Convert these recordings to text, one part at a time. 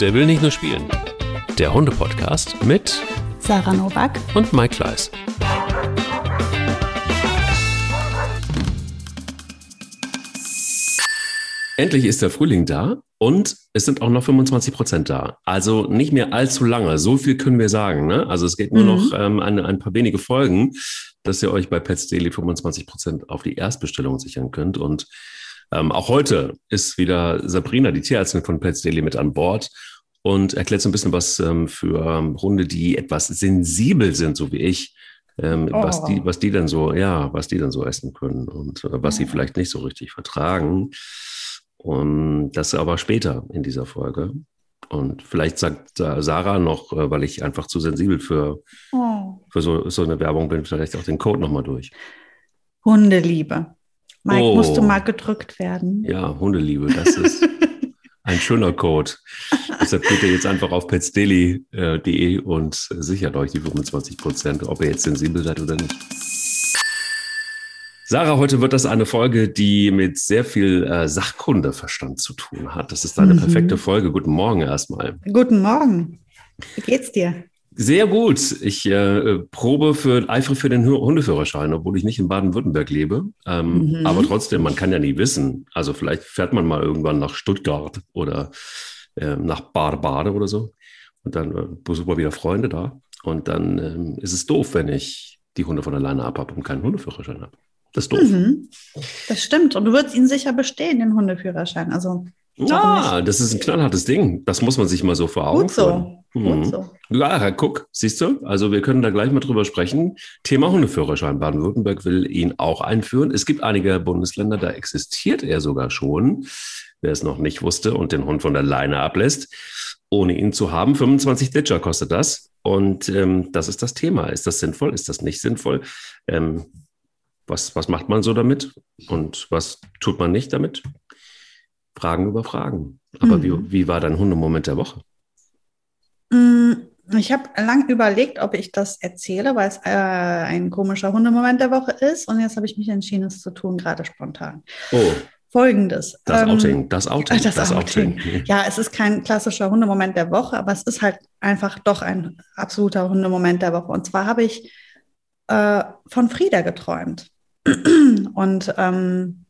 Der will nicht nur spielen. Der Hunde-Podcast mit Sarah Novak und Mike Kleiss. Endlich ist der Frühling da und es sind auch noch 25 Prozent da. Also nicht mehr allzu lange. So viel können wir sagen. Ne? Also es geht nur mhm. noch ähm, ein, ein paar wenige Folgen, dass ihr euch bei Pets Daily 25 Prozent auf die Erstbestellung sichern könnt. Und ähm, auch heute ist wieder Sabrina, die Tierärztin von Pets Daily, mit an Bord und erklärt so ein bisschen was ähm, für ähm, Hunde, die etwas sensibel sind, so wie ich. Ähm, oh. was die, was die denn so, ja, was die denn so essen können und äh, was oh. sie vielleicht nicht so richtig vertragen. Und das aber später in dieser Folge. Und vielleicht sagt Sarah noch, äh, weil ich einfach zu sensibel für, oh. für so, so eine Werbung bin, vielleicht auch den Code nochmal durch. Hundeliebe. Mike, oh. musst du mal gedrückt werden. Ja, Hundeliebe, das ist ein schöner Code. Deshalb geht ihr jetzt einfach auf petsdaily.de und sichert euch die 25 Prozent, ob ihr jetzt sensibel seid oder nicht. Sarah, heute wird das eine Folge, die mit sehr viel äh, Sachkundeverstand zu tun hat. Das ist eine mhm. perfekte Folge. Guten Morgen erstmal. Guten Morgen. Wie geht's dir? Sehr gut. Ich äh, probe für eifere für den Hundeführerschein, obwohl ich nicht in Baden-Württemberg lebe. Ähm, mhm. Aber trotzdem, man kann ja nie wissen. Also vielleicht fährt man mal irgendwann nach Stuttgart oder äh, nach Bade-Bade oder so. Und dann äh, besucht man wieder Freunde da. Und dann ähm, ist es doof, wenn ich die Hunde von alleine abhabe und keinen Hundeführerschein habe. Das ist doof. Mhm. Das stimmt. Und du würdest ihn sicher bestehen, den Hundeführerschein. Also Ah, das ist ein knallhartes Ding. Das muss man sich mal so vor Augen Gut so. Gut so. Ja, guck, siehst du? Also wir können da gleich mal drüber sprechen. Thema Hundeführerschein. Baden-Württemberg will ihn auch einführen. Es gibt einige Bundesländer, da existiert er sogar schon. Wer es noch nicht wusste und den Hund von der Leine ablässt, ohne ihn zu haben. 25 Ditcher kostet das. Und ähm, das ist das Thema. Ist das sinnvoll? Ist das nicht sinnvoll? Ähm, was, was macht man so damit? Und was tut man nicht damit? Fragen über Fragen. Aber mhm. wie, wie war dein Hundemoment der Woche? Mm, ich habe lang überlegt, ob ich das erzähle, weil es äh, ein komischer Hundemoment der Woche ist. Und jetzt habe ich mich entschieden, es zu tun, gerade spontan. Oh. Folgendes. Das ähm, Outing, das Outing, das, das Outing. Outing. Ja, es ist kein klassischer Hundemoment der Woche, aber es ist halt einfach doch ein absoluter Hundemoment der Woche. Und zwar habe ich äh, von Frieda geträumt. Und ähm,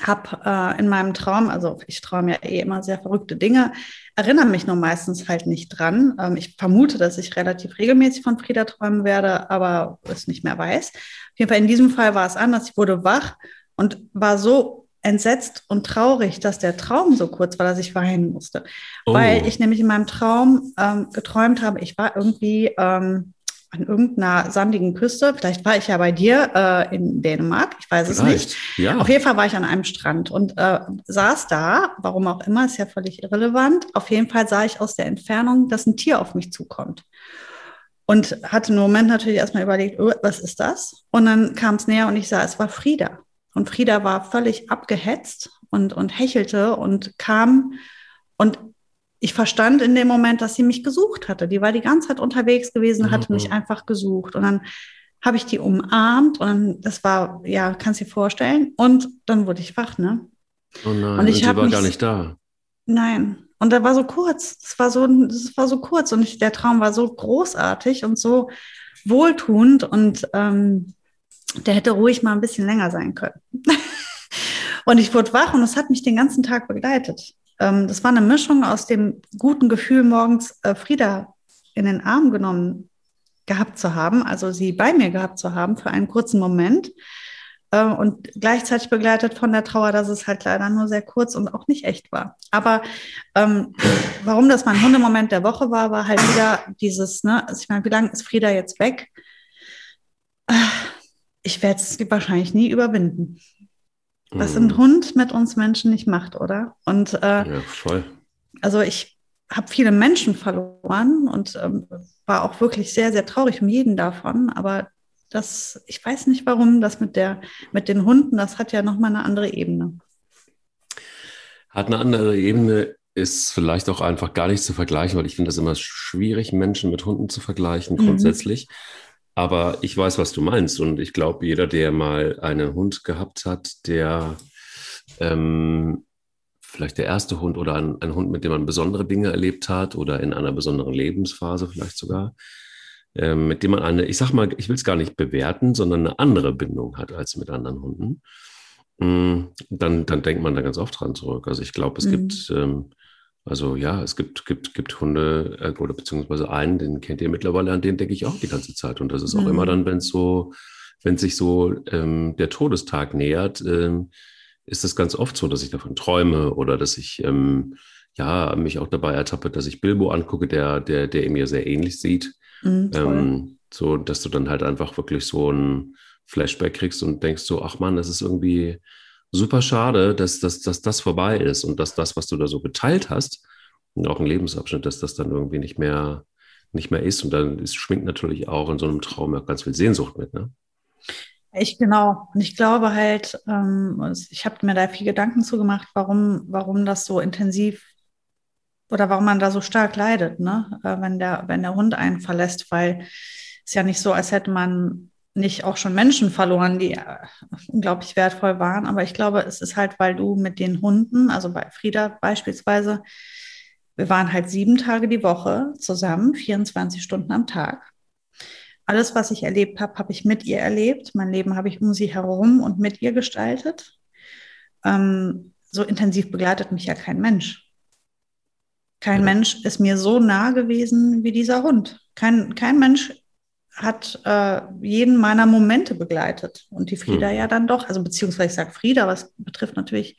habe äh, in meinem Traum, also ich träume ja eh immer sehr verrückte Dinge, erinnere mich nur meistens halt nicht dran. Ähm, ich vermute, dass ich relativ regelmäßig von Frieda träumen werde, aber es nicht mehr weiß. Auf jeden Fall in diesem Fall war es anders. Ich wurde wach und war so entsetzt und traurig, dass der Traum so kurz war, dass ich weinen musste. Oh. Weil ich nämlich in meinem Traum ähm, geträumt habe, ich war irgendwie ähm, an irgendeiner sandigen Küste. Vielleicht war ich ja bei dir äh, in Dänemark, ich weiß es Vielleicht. nicht. Ja. Auf jeden Fall war ich an einem Strand und äh, saß da, warum auch immer, ist ja völlig irrelevant. Auf jeden Fall sah ich aus der Entfernung, dass ein Tier auf mich zukommt. Und hatte einen Moment natürlich erstmal überlegt, oh, was ist das? Und dann kam es näher und ich sah, es war Frieda. Und Frieda war völlig abgehetzt und, und hechelte und kam und ich verstand in dem Moment, dass sie mich gesucht hatte. Die war die ganze Zeit unterwegs gewesen, hatte mhm. mich einfach gesucht. Und dann habe ich die umarmt und das war, ja, kannst du dir vorstellen. Und dann wurde ich wach, ne? Oh nein, und ich und sie war mich, gar nicht da. Nein. Und da war so kurz. Das war so, das war so kurz. Und ich, der Traum war so großartig und so wohltuend. Und ähm, der hätte ruhig mal ein bisschen länger sein können. und ich wurde wach und es hat mich den ganzen Tag begleitet. Ähm, das war eine Mischung aus dem guten Gefühl, morgens äh, Frieda in den Arm genommen gehabt zu haben, also sie bei mir gehabt zu haben für einen kurzen Moment äh, und gleichzeitig begleitet von der Trauer, dass es halt leider nur sehr kurz und auch nicht echt war. Aber ähm, warum das mein Hundemoment der Woche war, war halt wieder dieses, ne, also ich meine, wie lange ist Frieda jetzt weg? Ich werde es wahrscheinlich nie überwinden. Was ein mhm. Hund mit uns Menschen nicht macht, oder? Und äh, ja, voll. Also ich habe viele Menschen verloren und ähm, war auch wirklich sehr, sehr traurig um jeden davon. Aber das, ich weiß nicht warum, das mit der, mit den Hunden, das hat ja nochmal eine andere Ebene. Hat eine andere Ebene, ist vielleicht auch einfach gar nicht zu vergleichen, weil ich finde das immer schwierig, Menschen mit Hunden zu vergleichen, mhm. Aber ich weiß, was du meinst. Und ich glaube, jeder, der mal einen Hund gehabt hat, der ähm, vielleicht der erste Hund oder ein, ein, Hund, mit dem man besondere Dinge erlebt hat oder in einer besonderen Lebensphase vielleicht sogar, ähm, mit dem man eine, ich sag mal, ich will es gar nicht bewerten, sondern eine andere Bindung hat als mit anderen Hunden, mm, dann, dann denkt man da ganz oft dran zurück. Also ich glaube, es mhm. gibt, ähm, also ja, es gibt, gibt, gibt Hunde äh, oder beziehungsweise einen, den kennt ihr mittlerweile, an den denke ich auch die ganze Zeit. Und das ist auch mhm. immer dann, wenn es so, wenn sich so ähm, der Todestag nähert, ähm, ist es ganz oft so, dass ich davon träume oder dass ich ähm, ja mich auch dabei ertappe, dass ich Bilbo angucke, der, der, der mir sehr ähnlich sieht. Mhm, ähm, so, dass du dann halt einfach wirklich so ein Flashback kriegst und denkst so, ach man, das ist irgendwie super schade, dass, dass, dass das vorbei ist und dass das, was du da so geteilt hast, auch ein Lebensabschnitt, dass das dann irgendwie nicht mehr, nicht mehr ist. Und dann ist, schwingt natürlich auch in so einem Traum ja ganz viel Sehnsucht mit, ne? Ich genau. Und ich glaube halt, ähm, ich habe mir da viel Gedanken zu gemacht, warum, warum das so intensiv oder warum man da so stark leidet, ne? Äh, wenn, der, wenn der Hund einen verlässt, weil es ja nicht so, als hätte man nicht auch schon Menschen verloren, die äh, unglaublich wertvoll waren. Aber ich glaube, es ist halt, weil du mit den Hunden, also bei Frieda beispielsweise, wir waren halt sieben Tage die Woche zusammen, 24 Stunden am Tag alles, was ich erlebt habe, habe ich mit ihr erlebt. Mein Leben habe ich um sie herum und mit ihr gestaltet. Ähm, so intensiv begleitet mich ja kein Mensch. Kein ja. Mensch ist mir so nah gewesen wie dieser Hund. Kein, kein Mensch hat äh, jeden meiner Momente begleitet. Und die Frieda mhm. ja dann doch, also beziehungsweise ich sage Frieda, was betrifft natürlich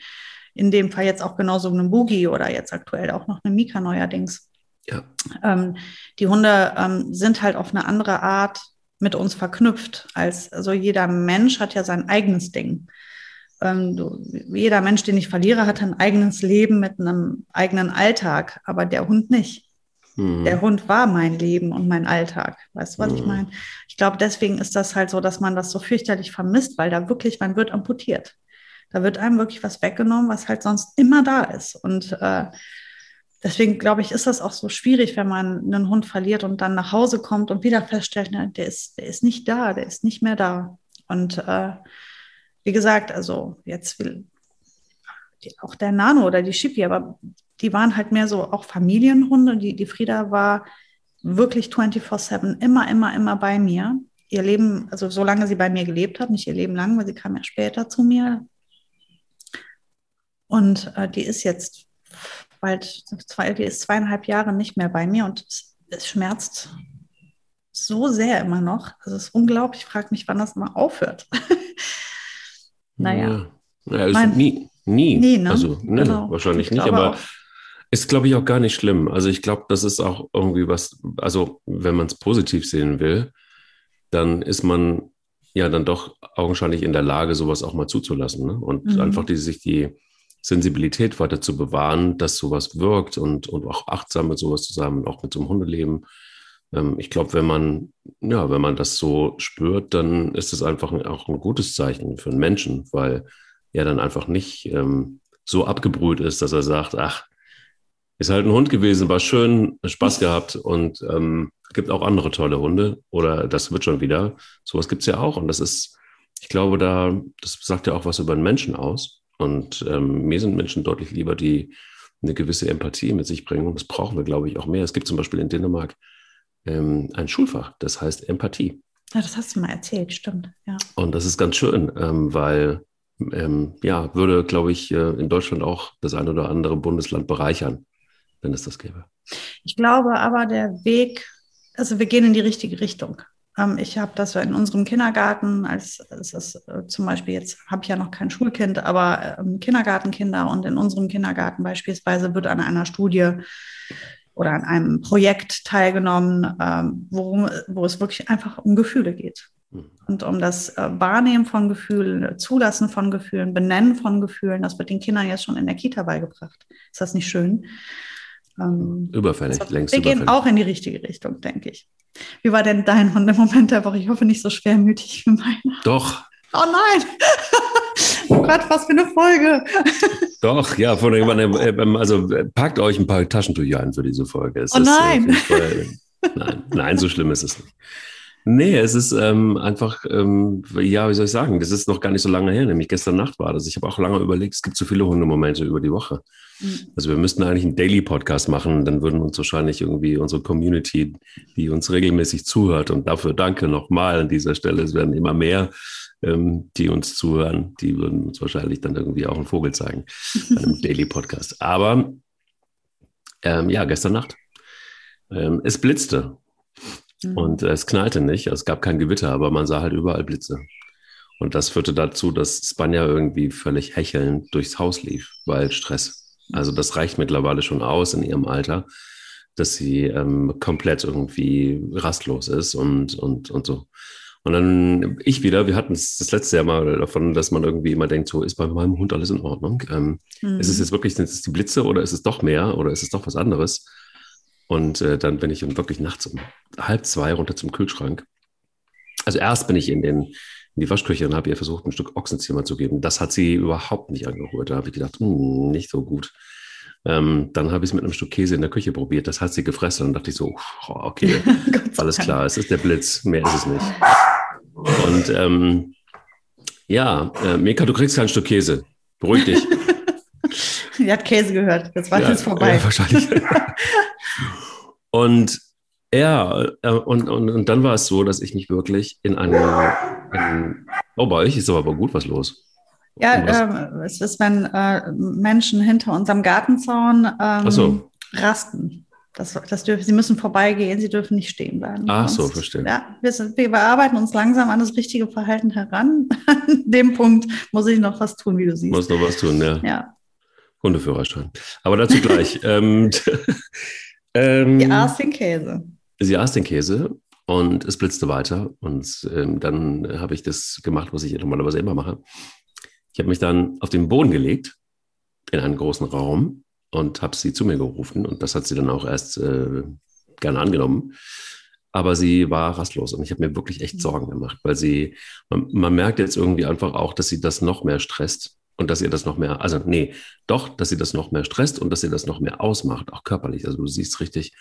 in dem Fall jetzt auch genauso einen Boogie oder jetzt aktuell auch noch eine Mika neuerdings. Ja. Ähm, die Hunde ähm, sind halt auf eine andere Art mit uns verknüpft. Als also jeder Mensch hat ja sein eigenes Ding. Ähm, du, jeder Mensch, den ich verliere, hat ein eigenes Leben mit einem eigenen Alltag, aber der Hund nicht. Mhm. Der Hund war mein Leben und mein Alltag. Weißt du, was mhm. ich meine? Ich glaube, deswegen ist das halt so, dass man das so fürchterlich vermisst, weil da wirklich, man wird amputiert. Da wird einem wirklich was weggenommen, was halt sonst immer da ist. Und äh, deswegen glaube ich, ist das auch so schwierig, wenn man einen Hund verliert und dann nach Hause kommt und wieder feststellt, ne, der, ist, der ist nicht da, der ist nicht mehr da. Und äh, wie gesagt, also jetzt will die, auch der Nano oder die Schippi, aber die waren halt mehr so auch Familienhunde. Die, die Frieda war wirklich 24-7 immer, immer, immer bei mir. Ihr Leben, also solange sie bei mir gelebt hat, nicht ihr Leben lang, weil sie kam ja später zu mir. Und äh, die ist jetzt bald zwei, die ist zweieinhalb Jahre nicht mehr bei mir und es, es schmerzt so sehr immer noch. Also es ist unglaublich. Ich frage mich, wann das mal aufhört. naja. Ja, mein, nie. Nie. nie ne? Also, ne, genau. wahrscheinlich nicht, aber auch. Ist, glaube ich, auch gar nicht schlimm. Also ich glaube, das ist auch irgendwie was, also wenn man es positiv sehen will, dann ist man ja dann doch augenscheinlich in der Lage, sowas auch mal zuzulassen. Ne? Und mhm. einfach die, sich die, Sensibilität weiter zu bewahren, dass sowas wirkt und, und auch achtsam mit sowas zusammen, auch mit so einem Hundeleben. Ähm, ich glaube, wenn man, ja, wenn man das so spürt, dann ist es einfach auch ein gutes Zeichen für einen Menschen, weil er dann einfach nicht ähm, so abgebrüht ist, dass er sagt, ach, ist halt ein Hund gewesen, war schön, Spaß gehabt und ähm, gibt auch andere tolle Hunde oder das wird schon wieder. Sowas gibt es ja auch und das ist, ich glaube, da, das sagt ja auch was über einen Menschen aus. Und ähm, mir sind Menschen deutlich lieber, die eine gewisse Empathie mit sich bringen. Und das brauchen wir, glaube ich, auch mehr. Es gibt zum Beispiel in Dänemark ähm, ein Schulfach, das heißt Empathie. Ja, das hast du mal erzählt, stimmt. Ja. Und das ist ganz schön, ähm, weil ähm, ja, würde, glaube ich, äh, in Deutschland auch das ein oder andere Bundesland bereichern, wenn es das gäbe. Ich glaube aber, der Weg, also wir gehen in die richtige Richtung. Ähm, ich habe das in unserem Kindergarten, als, als das äh, zum Beispiel jetzt habe ich ja noch kein Schulkind, aber ähm, Kindergartenkinder und in unserem Kindergarten beispielsweise wird an einer Studie oder an einem Projekt teilgenommen, ähm, worum, wo es wirklich einfach um Gefühle geht. Mhm. Und um das äh, Wahrnehmen von Gefühlen, Zulassen von Gefühlen, Benennen von Gefühlen, das wird den Kindern jetzt schon in der Kita beigebracht. Ist das nicht schön? Ähm, überfällig, also, längst Wir überfällig. gehen auch in die richtige Richtung, denke ich. Wie war denn dein Hund im Moment der Woche? Ich hoffe nicht so schwermütig wie meiner. Doch. Oh nein! oh Gott, was für eine Folge! Doch, ja, von irgendwann, also packt euch ein paar Taschentücher ein für diese Folge. Es oh nein! Fall, nein! Nein, so schlimm ist es nicht. Nee, es ist ähm, einfach, ähm, ja, wie soll ich sagen, das ist noch gar nicht so lange her, nämlich gestern Nacht war das. Ich habe auch lange überlegt, es gibt so viele Hundemomente über die Woche. Mhm. Also wir müssten eigentlich einen Daily-Podcast machen, dann würden uns wahrscheinlich irgendwie unsere Community, die uns regelmäßig zuhört, und dafür danke nochmal an dieser Stelle, es werden immer mehr, ähm, die uns zuhören, die würden uns wahrscheinlich dann irgendwie auch einen Vogel zeigen, bei einem Daily-Podcast. Aber ähm, ja, gestern Nacht. Ähm, es blitzte Mhm. Und äh, es knallte nicht, es gab kein Gewitter, aber man sah halt überall Blitze. Und das führte dazu, dass Spanja irgendwie völlig hechelnd durchs Haus lief, weil Stress. Also das reicht mittlerweile schon aus in ihrem Alter, dass sie ähm, komplett irgendwie rastlos ist und, und, und so. Und dann ich wieder, wir hatten es das letzte Jahr mal davon, dass man irgendwie immer denkt, so ist bei meinem Hund alles in Ordnung. Ähm, mhm. Ist es jetzt wirklich, sind es die Blitze oder ist es doch mehr oder ist es doch was anderes? Und äh, dann bin ich wirklich nachts um halb zwei runter zum Kühlschrank. Also erst bin ich in, den, in die Waschküche und habe ihr versucht, ein Stück Ochsenzimmer zu geben. Das hat sie überhaupt nicht angeholt. Da habe ich gedacht, hm, nicht so gut. Ähm, dann habe ich es mit einem Stück Käse in der Küche probiert. Das hat sie gefressen. Und dann dachte ich so, okay, alles klar, es ist der Blitz, mehr ist es nicht. Und ähm, ja, äh, Mika, du kriegst kein Stück Käse. Beruhig dich. Sie hat Käse gehört. Das war ja, jetzt vorbei. Ja, wahrscheinlich. und ja, äh, und, und, und dann war es so, dass ich mich wirklich in einem, in, oh, bei euch ist aber gut was los. Ja, ähm, es ist, wenn äh, Menschen hinter unserem Gartenzaun ähm, so. rasten. Das, das dürfen, sie müssen vorbeigehen, sie dürfen nicht stehen bleiben. Ach so, verstehe. Ja, wir, sind, wir bearbeiten uns langsam an das richtige Verhalten heran. An dem Punkt muss ich noch was tun, wie du siehst. Muss noch was tun, ja. Ja, Hundeführerschein. Aber dazu gleich. ähm, ähm, sie aß den Käse. Sie aß den Käse und es blitzte weiter. Und ähm, dann habe ich das gemacht, was ich normalerweise immer mache. Ich habe mich dann auf den Boden gelegt in einen großen Raum und habe sie zu mir gerufen. Und das hat sie dann auch erst äh, gerne angenommen. Aber sie war rastlos und ich habe mir wirklich echt Sorgen gemacht, weil sie, man, man merkt jetzt irgendwie einfach auch, dass sie das noch mehr stresst und dass ihr das noch mehr, also nee, doch, dass ihr das noch mehr stresst und dass ihr das noch mehr ausmacht, auch körperlich. Also du siehst richtig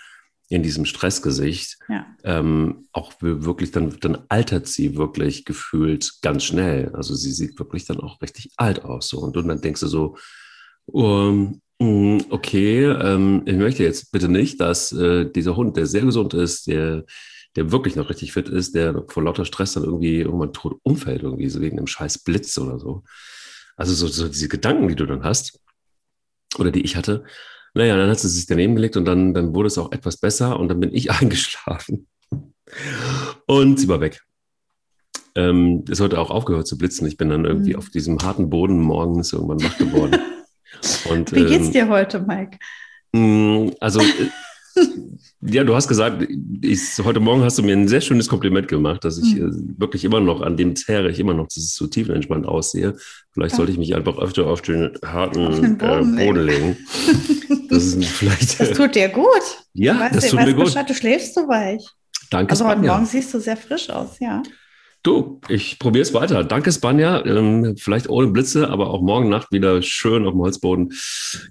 in diesem Stressgesicht, ja. ähm, auch wirklich, dann, dann altert sie wirklich gefühlt ganz schnell. Also sie sieht wirklich dann auch richtig alt aus. So. Und, und dann denkst du so, um, mm, okay, ähm, ich möchte jetzt bitte nicht, dass äh, dieser Hund, der sehr gesund ist, der der wirklich noch richtig fit ist, der vor lauter Stress dann irgendwie irgendwann tot umfällt, irgendwie so wegen einem scheiß Blitz oder so. Also so, so diese Gedanken, die du dann hast oder die ich hatte. Naja, dann hat sie sich daneben gelegt und dann, dann wurde es auch etwas besser und dann bin ich eingeschlafen. Und sie war weg. Ähm, es heute auch aufgehört zu blitzen. Ich bin dann irgendwie mhm. auf diesem harten Boden morgens irgendwann wach geworden. Und, Wie geht's ähm, dir heute, Mike? Mm, also äh, ja, du hast gesagt, ich, heute Morgen hast du mir ein sehr schönes Kompliment gemacht, dass ich mhm. wirklich immer noch an dem zehre ich immer noch, dass ich so tiefenentspannt aussehe. Vielleicht ja. sollte ich mich einfach öfter auf den harten auf den Boden, äh, Boden, legen. Das, ist vielleicht, das tut dir gut. Ja, weißt, das tut mir gut. Bescheid, du schläfst so weich. Danke. Also heute Morgen siehst du sehr frisch aus, ja. Du, ich probiere es weiter. Danke, Spanja. Ähm, vielleicht ohne Blitze, aber auch morgen Nacht wieder schön auf dem Holzboden.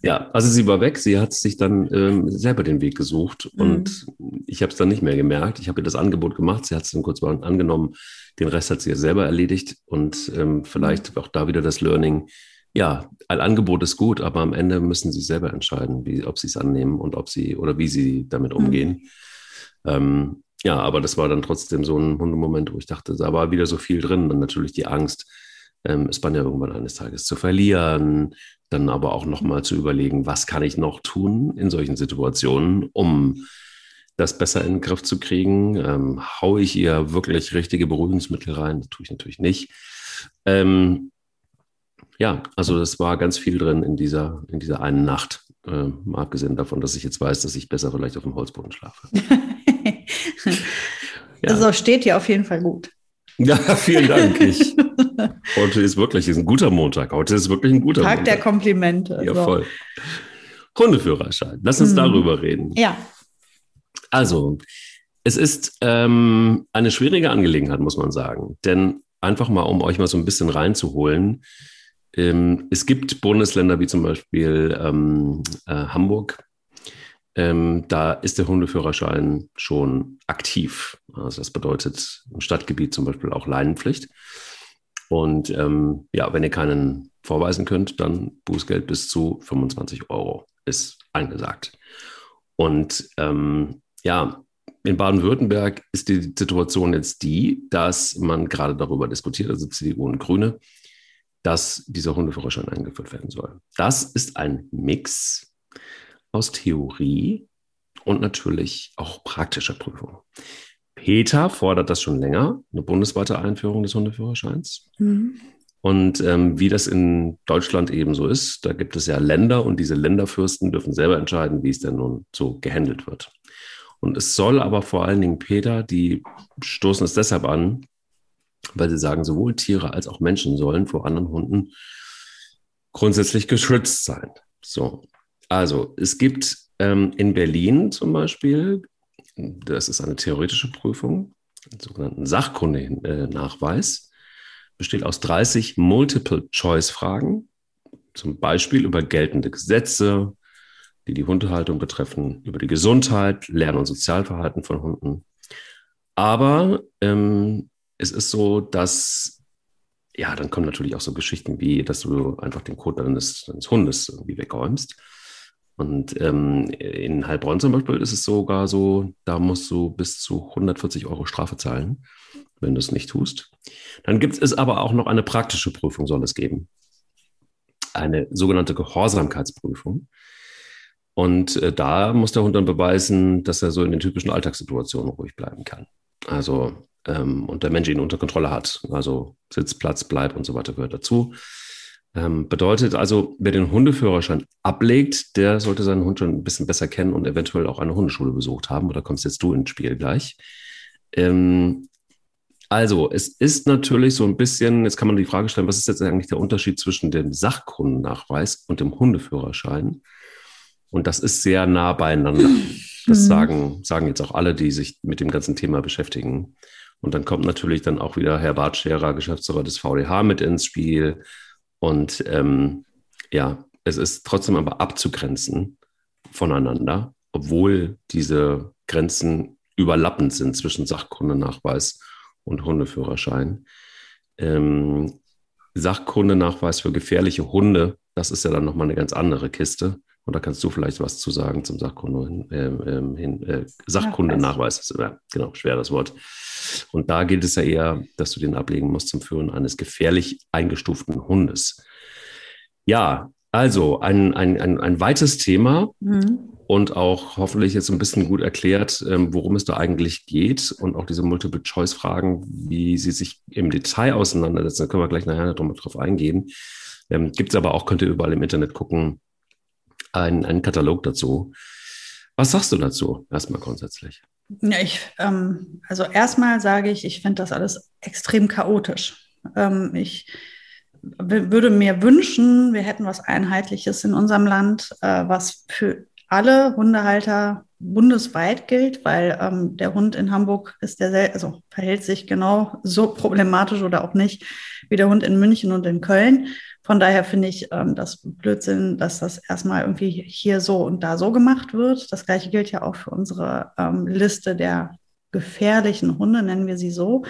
Ja, also sie war weg. Sie hat sich dann ähm, selber den Weg gesucht mhm. und ich habe es dann nicht mehr gemerkt. Ich habe ihr das Angebot gemacht. Sie hat es dann kurz mal angenommen. Den Rest hat sie ja selber erledigt und ähm, vielleicht mhm. auch da wieder das Learning. Ja, ein Angebot ist gut, aber am Ende müssen sie selber entscheiden, wie, ob sie es annehmen und ob sie oder wie sie damit mhm. umgehen. Mhm. Ähm, ja, aber das war dann trotzdem so ein Hundemoment, wo ich dachte, da war wieder so viel drin. Und natürlich die Angst, ähm, Spanja irgendwann eines Tages zu verlieren, dann aber auch nochmal zu überlegen, was kann ich noch tun in solchen Situationen, um das besser in den Griff zu kriegen. Ähm, haue ich ihr wirklich richtige Beruhigungsmittel rein? Das tue ich natürlich nicht. Ähm, ja, also das war ganz viel drin in dieser, in dieser einen Nacht. Äh, mal abgesehen davon, dass ich jetzt weiß, dass ich besser vielleicht auf dem Holzboden schlafe. ja. Also steht dir auf jeden Fall gut. Ja, vielen Dank. Ich, heute ist wirklich ist ein guter Montag. Heute ist wirklich ein guter Tag Montag. der Komplimente. Ja, so. voll. Hundeführerschein. Lass uns hm. darüber reden. Ja. Also, es ist ähm, eine schwierige Angelegenheit, muss man sagen. Denn einfach mal, um euch mal so ein bisschen reinzuholen, ähm, es gibt Bundesländer wie zum Beispiel ähm, äh, Hamburg, ähm, da ist der Hundeführerschein schon aktiv. Also das bedeutet im Stadtgebiet zum Beispiel auch Leinenpflicht. Und ähm, ja, wenn ihr keinen vorweisen könnt, dann Bußgeld bis zu 25 Euro ist angesagt. Und ähm, ja, in Baden-Württemberg ist die Situation jetzt die, dass man gerade darüber diskutiert, also CDU und Grüne, dass dieser Hundeführerschein eingeführt werden soll. Das ist ein Mix aus Theorie und natürlich auch praktischer Prüfung. Peter fordert das schon länger, eine bundesweite Einführung des Hundeführerscheins. Mhm. Und ähm, wie das in Deutschland eben so ist, da gibt es ja Länder und diese Länderfürsten dürfen selber entscheiden, wie es denn nun so gehandelt wird. Und es soll aber vor allen Dingen Peter, die stoßen es deshalb an, weil sie sagen, sowohl Tiere als auch Menschen sollen vor anderen Hunden grundsätzlich geschützt sein. So, also es gibt ähm, in Berlin zum Beispiel, das ist eine theoretische Prüfung, einen sogenannten Sachkundenachweis, besteht aus 30 Multiple-Choice-Fragen, zum Beispiel über geltende Gesetze, die die Hundehaltung betreffen, über die Gesundheit, Lern- und Sozialverhalten von Hunden. Aber ähm, es ist so, dass, ja, dann kommen natürlich auch so Geschichten wie, dass du einfach den Kot deines, deines Hundes irgendwie wegräumst. Und ähm, in Heilbronn zum Beispiel ist es sogar so, da musst du bis zu 140 Euro Strafe zahlen, wenn du es nicht tust. Dann gibt es aber auch noch eine praktische Prüfung, soll es geben. Eine sogenannte Gehorsamkeitsprüfung. Und äh, da muss der Hund dann beweisen, dass er so in den typischen Alltagssituationen ruhig bleiben kann. Also, ähm, und der Mensch ihn unter Kontrolle hat. Also Sitz, Platz, Bleib und so weiter gehört dazu. Ähm, bedeutet also, wer den Hundeführerschein ablegt, der sollte seinen Hund schon ein bisschen besser kennen und eventuell auch eine Hundeschule besucht haben. Oder kommst jetzt du ins Spiel gleich? Ähm, also, es ist natürlich so ein bisschen, jetzt kann man die Frage stellen, was ist jetzt eigentlich der Unterschied zwischen dem Sachkundennachweis und dem Hundeführerschein? Und das ist sehr nah beieinander. Das mhm. sagen, sagen jetzt auch alle, die sich mit dem ganzen Thema beschäftigen. Und dann kommt natürlich dann auch wieder Herr Bartscherer, Geschäftsführer des VDH, mit ins Spiel. Und ähm, ja, es ist trotzdem aber abzugrenzen voneinander, obwohl diese Grenzen überlappend sind zwischen Sachkundenachweis und Hundeführerschein. Ähm, Sachkundenachweis für gefährliche Hunde, das ist ja dann nochmal eine ganz andere Kiste. Und da kannst du vielleicht was zu sagen zum Sachkunde, äh, äh, Sachkundenachweis. Ja, genau, schweres Wort. Und da gilt es ja eher, dass du den ablegen musst zum Führen eines gefährlich eingestuften Hundes. Ja, also ein, ein, ein, ein weites Thema mhm. und auch hoffentlich jetzt ein bisschen gut erklärt, ähm, worum es da eigentlich geht und auch diese Multiple-Choice-Fragen, wie sie sich im Detail auseinandersetzen. Da können wir gleich nachher noch drauf eingehen. Ähm, Gibt es aber auch, könnt ihr überall im Internet gucken, einen, einen Katalog dazu. Was sagst du dazu erstmal grundsätzlich? Ja, ich, ähm, also erstmal sage ich, ich finde das alles extrem chaotisch. Ähm, ich würde mir wünschen, wir hätten was Einheitliches in unserem Land, äh, was für alle Hundehalter bundesweit gilt, weil ähm, der Hund in Hamburg ist der, also verhält sich genau so problematisch oder auch nicht wie der Hund in München und in Köln. Von daher finde ich ähm, das Blödsinn, dass das erstmal irgendwie hier so und da so gemacht wird. Das gleiche gilt ja auch für unsere ähm, Liste der gefährlichen Hunde, nennen wir sie so.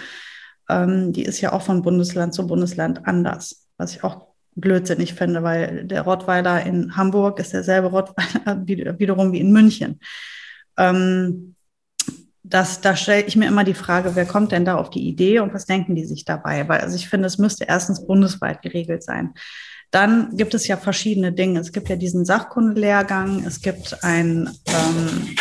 Ähm, die ist ja auch von Bundesland zu Bundesland anders, was ich auch blödsinnig finde, weil der Rottweiler in Hamburg ist derselbe Rottweiler wiederum wie in München. Ähm, das, da stelle ich mir immer die Frage, wer kommt denn da auf die Idee und was denken die sich dabei? Weil also ich finde, es müsste erstens bundesweit geregelt sein. Dann gibt es ja verschiedene Dinge. Es gibt ja diesen Sachkundelehrgang, es gibt einen ähm,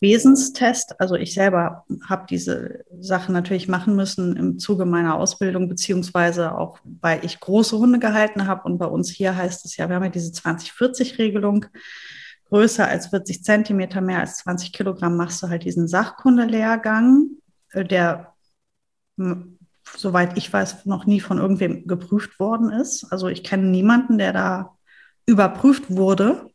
Wesenstest. Also ich selber habe diese Sachen natürlich machen müssen im Zuge meiner Ausbildung, beziehungsweise auch, weil ich große Hunde gehalten habe. Und bei uns hier heißt es ja, wir haben ja diese 2040-Regelung größer als 40 Zentimeter, mehr als 20 Kilogramm, machst du halt diesen Sachkundelehrgang, äh, der, soweit ich weiß, noch nie von irgendwem geprüft worden ist. Also ich kenne niemanden, der da überprüft wurde.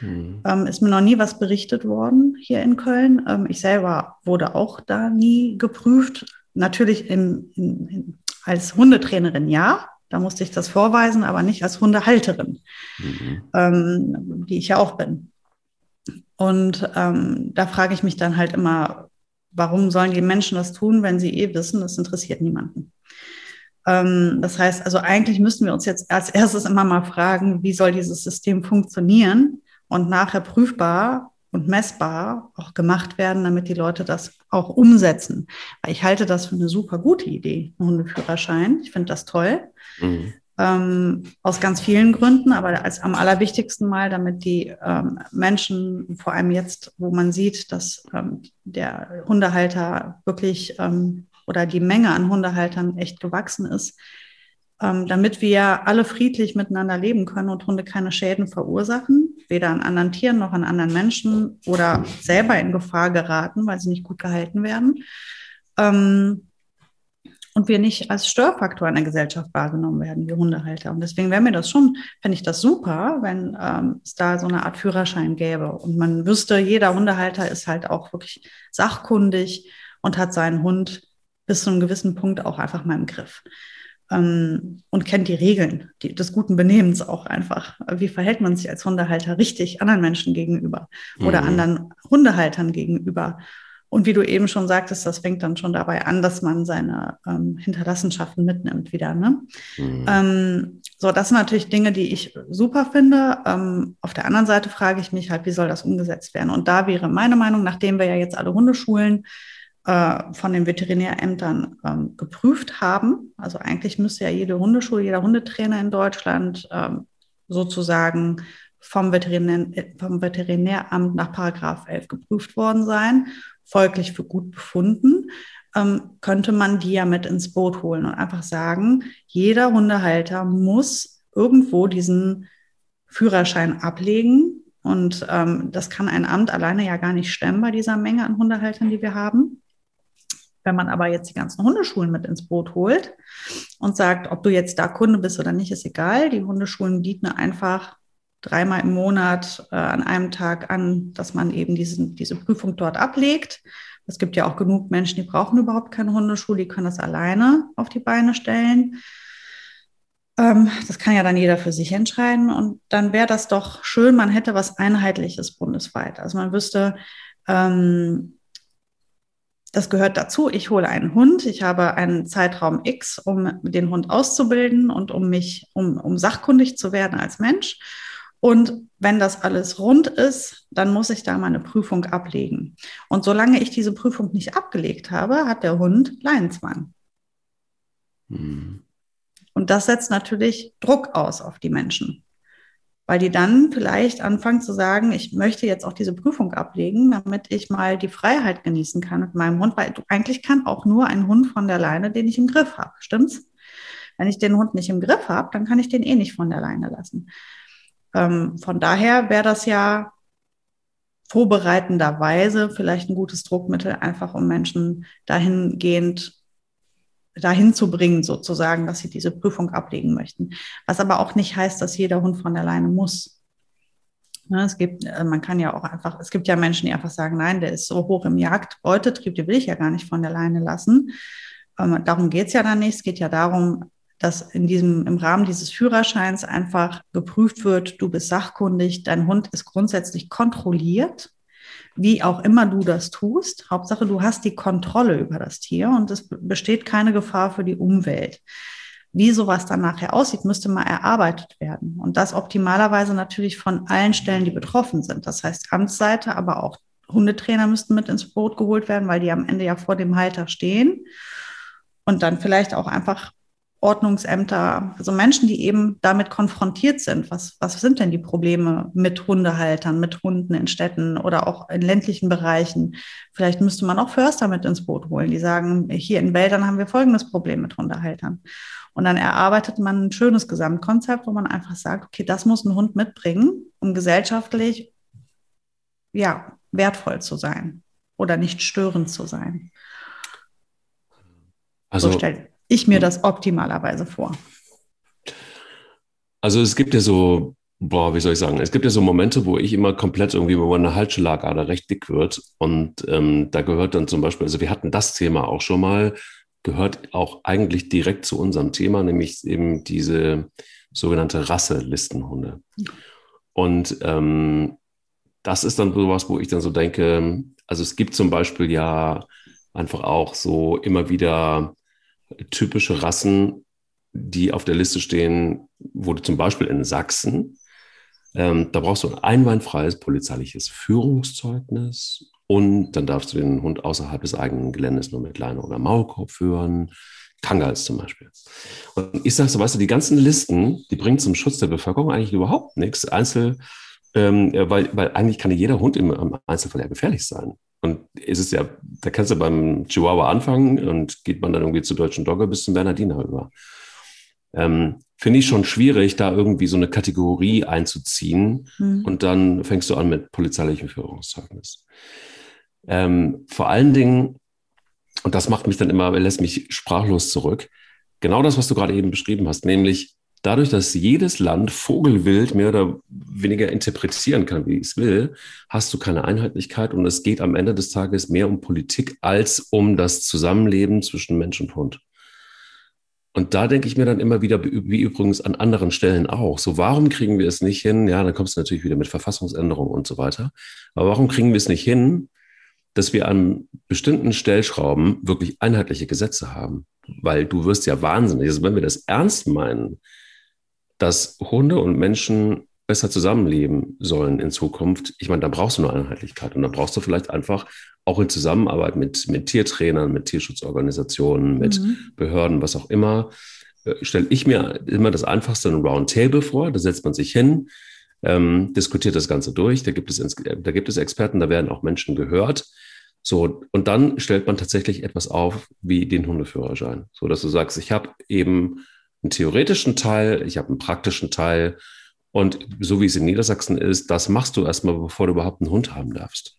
Mhm. Ähm, ist mir noch nie was berichtet worden hier in Köln. Ähm, ich selber wurde auch da nie geprüft. Natürlich in, in, in, als Hundetrainerin ja, da musste ich das vorweisen, aber nicht als Hundehalterin, mhm. ähm, die ich ja auch bin. Und ähm, da frage ich mich dann halt immer, warum sollen die Menschen das tun, wenn sie eh wissen, das interessiert niemanden. Ähm, das heißt, also eigentlich müssten wir uns jetzt als erstes immer mal fragen, wie soll dieses System funktionieren und nachher prüfbar und messbar auch gemacht werden, damit die Leute das auch umsetzen. Weil ich halte das für eine super gute Idee, einen Hundeführerschein. Ich finde das toll. Mhm. Ähm, aus ganz vielen Gründen, aber als am allerwichtigsten mal, damit die ähm, Menschen, vor allem jetzt, wo man sieht, dass ähm, der Hundehalter wirklich ähm, oder die Menge an Hundehaltern echt gewachsen ist, ähm, damit wir alle friedlich miteinander leben können und Hunde keine Schäden verursachen, weder an anderen Tieren noch an anderen Menschen oder selber in Gefahr geraten, weil sie nicht gut gehalten werden. Und wir nicht als Störfaktor in der Gesellschaft wahrgenommen werden, wie Hundehalter. Und deswegen wäre mir das schon, fände ich das super, wenn ähm, es da so eine Art Führerschein gäbe und man wüsste, jeder Hundehalter ist halt auch wirklich sachkundig und hat seinen Hund bis zu einem gewissen Punkt auch einfach mal im Griff. Ähm, und kennt die Regeln die, des guten Benehmens auch einfach. Wie verhält man sich als Hundehalter richtig anderen Menschen gegenüber oder mhm. anderen Hundehaltern gegenüber? Und wie du eben schon sagtest, das fängt dann schon dabei an, dass man seine ähm, Hinterlassenschaften mitnimmt wieder. Ne? Mhm. Ähm, so, das sind natürlich Dinge, die ich super finde. Ähm, auf der anderen Seite frage ich mich halt, wie soll das umgesetzt werden? Und da wäre meine Meinung, nachdem wir ja jetzt alle Hundeschulen äh, von den Veterinärämtern ähm, geprüft haben. Also eigentlich müsste ja jede Hundeschule, jeder Hundetrainer in Deutschland ähm, sozusagen vom, Veterinär, vom Veterinäramt nach Paragraph 11 geprüft worden sein, folglich für gut befunden, ähm, könnte man die ja mit ins Boot holen und einfach sagen, jeder Hundehalter muss irgendwo diesen Führerschein ablegen. Und ähm, das kann ein Amt alleine ja gar nicht stemmen bei dieser Menge an Hundehaltern, die wir haben. Wenn man aber jetzt die ganzen Hundeschulen mit ins Boot holt und sagt, ob du jetzt da Kunde bist oder nicht, ist egal. Die Hundeschulen bieten einfach dreimal im Monat äh, an einem Tag an, dass man eben diesen, diese Prüfung dort ablegt. Es gibt ja auch genug Menschen, die brauchen überhaupt keine Hundeschule, die können das alleine auf die Beine stellen. Ähm, das kann ja dann jeder für sich entscheiden. Und dann wäre das doch schön, man hätte was Einheitliches bundesweit. Also man wüsste, ähm, das gehört dazu. Ich hole einen Hund. Ich habe einen Zeitraum X, um den Hund auszubilden und um mich, um, um sachkundig zu werden als Mensch. Und wenn das alles rund ist, dann muss ich da meine Prüfung ablegen. Und solange ich diese Prüfung nicht abgelegt habe, hat der Hund Leinenzwang. Mhm. Und das setzt natürlich Druck aus auf die Menschen weil die dann vielleicht anfangen zu sagen, ich möchte jetzt auch diese Prüfung ablegen, damit ich mal die Freiheit genießen kann mit meinem Hund, weil eigentlich kann auch nur ein Hund von der Leine, den ich im Griff habe, stimmt's? Wenn ich den Hund nicht im Griff habe, dann kann ich den eh nicht von der Leine lassen. Ähm, von daher wäre das ja vorbereitenderweise vielleicht ein gutes Druckmittel, einfach um Menschen dahingehend dahin zu bringen, sozusagen, dass sie diese Prüfung ablegen möchten. Was aber auch nicht heißt, dass jeder Hund von alleine muss. Ne, es gibt, äh, man kann ja auch einfach, es gibt ja Menschen, die einfach sagen, nein, der ist so hoch im Jagdbeutetrieb, den will ich ja gar nicht von der Leine lassen. Ähm, darum geht es ja dann nicht. Es geht ja darum, dass in diesem, im Rahmen dieses Führerscheins einfach geprüft wird, du bist sachkundig, dein Hund ist grundsätzlich kontrolliert wie auch immer du das tust. Hauptsache, du hast die Kontrolle über das Tier und es besteht keine Gefahr für die Umwelt. Wie sowas dann nachher aussieht, müsste mal erarbeitet werden. Und das optimalerweise natürlich von allen Stellen, die betroffen sind. Das heißt, Amtsseite, aber auch Hundetrainer müssten mit ins Boot geholt werden, weil die am Ende ja vor dem Halter stehen. Und dann vielleicht auch einfach Ordnungsämter, also Menschen, die eben damit konfrontiert sind. Was, was sind denn die Probleme mit Hundehaltern, mit Hunden in Städten oder auch in ländlichen Bereichen? Vielleicht müsste man auch Förster mit ins Boot holen, die sagen, hier in Wäldern haben wir folgendes Problem mit Hundehaltern. Und dann erarbeitet man ein schönes Gesamtkonzept, wo man einfach sagt, okay, das muss ein Hund mitbringen, um gesellschaftlich ja, wertvoll zu sein oder nicht störend zu sein. Also, so stellt, ich mir das optimalerweise vor. Also es gibt ja so, boah, wie soll ich sagen, es gibt ja so Momente, wo ich immer komplett irgendwie, wo meine Halsschlagader recht dick wird. Und ähm, da gehört dann zum Beispiel, also wir hatten das Thema auch schon mal, gehört auch eigentlich direkt zu unserem Thema, nämlich eben diese sogenannte Rasse-Listenhunde. Und ähm, das ist dann sowas, wo ich dann so denke, also es gibt zum Beispiel ja einfach auch so immer wieder typische Rassen, die auf der Liste stehen, du zum Beispiel in Sachsen, ähm, da brauchst du ein einwandfreies polizeiliches Führungszeugnis und dann darfst du den Hund außerhalb des eigenen Geländes nur mit Leine oder Maulkorb führen. Kangals zum Beispiel. Und ich sage so, weißt du, die ganzen Listen, die bringen zum Schutz der Bevölkerung eigentlich überhaupt nichts. Einzel, ähm, weil, weil eigentlich kann jeder Hund im, im Einzelfall ja gefährlich sein. Und es ist ja, da kannst du beim Chihuahua anfangen und geht man dann irgendwie zu deutschen Dogger bis zum Bernardiner über. Ähm, Finde ich schon schwierig, da irgendwie so eine Kategorie einzuziehen mhm. und dann fängst du an mit polizeilichem Führungszeugnis. Ähm, vor allen Dingen, und das macht mich dann immer, lässt mich sprachlos zurück, genau das, was du gerade eben beschrieben hast, nämlich dadurch, dass jedes Land Vogelwild mehr oder weniger interpretieren kann, wie es will, hast du keine Einheitlichkeit und es geht am Ende des Tages mehr um Politik als um das Zusammenleben zwischen Mensch und Hund. Und da denke ich mir dann immer wieder, wie übrigens an anderen Stellen auch, so warum kriegen wir es nicht hin? Ja, dann kommst du natürlich wieder mit Verfassungsänderungen und so weiter. Aber warum kriegen wir es nicht hin, dass wir an bestimmten Stellschrauben wirklich einheitliche Gesetze haben? Weil du wirst ja wahnsinnig. Also wenn wir das ernst meinen, dass Hunde und Menschen besser zusammenleben sollen in Zukunft, ich meine, da brauchst du nur Einheitlichkeit und da brauchst du vielleicht einfach auch in Zusammenarbeit mit, mit Tiertrainern, mit Tierschutzorganisationen, mit mhm. Behörden, was auch immer, äh, stelle ich mir immer das einfachste ein Roundtable vor. Da setzt man sich hin, ähm, diskutiert das Ganze durch. Da gibt, es, da gibt es Experten, da werden auch Menschen gehört. So, und dann stellt man tatsächlich etwas auf wie den Hundeführerschein, so dass du sagst, ich habe eben einen theoretischen Teil, ich habe einen praktischen Teil. Und so wie es in Niedersachsen ist, das machst du erstmal, bevor du überhaupt einen Hund haben darfst.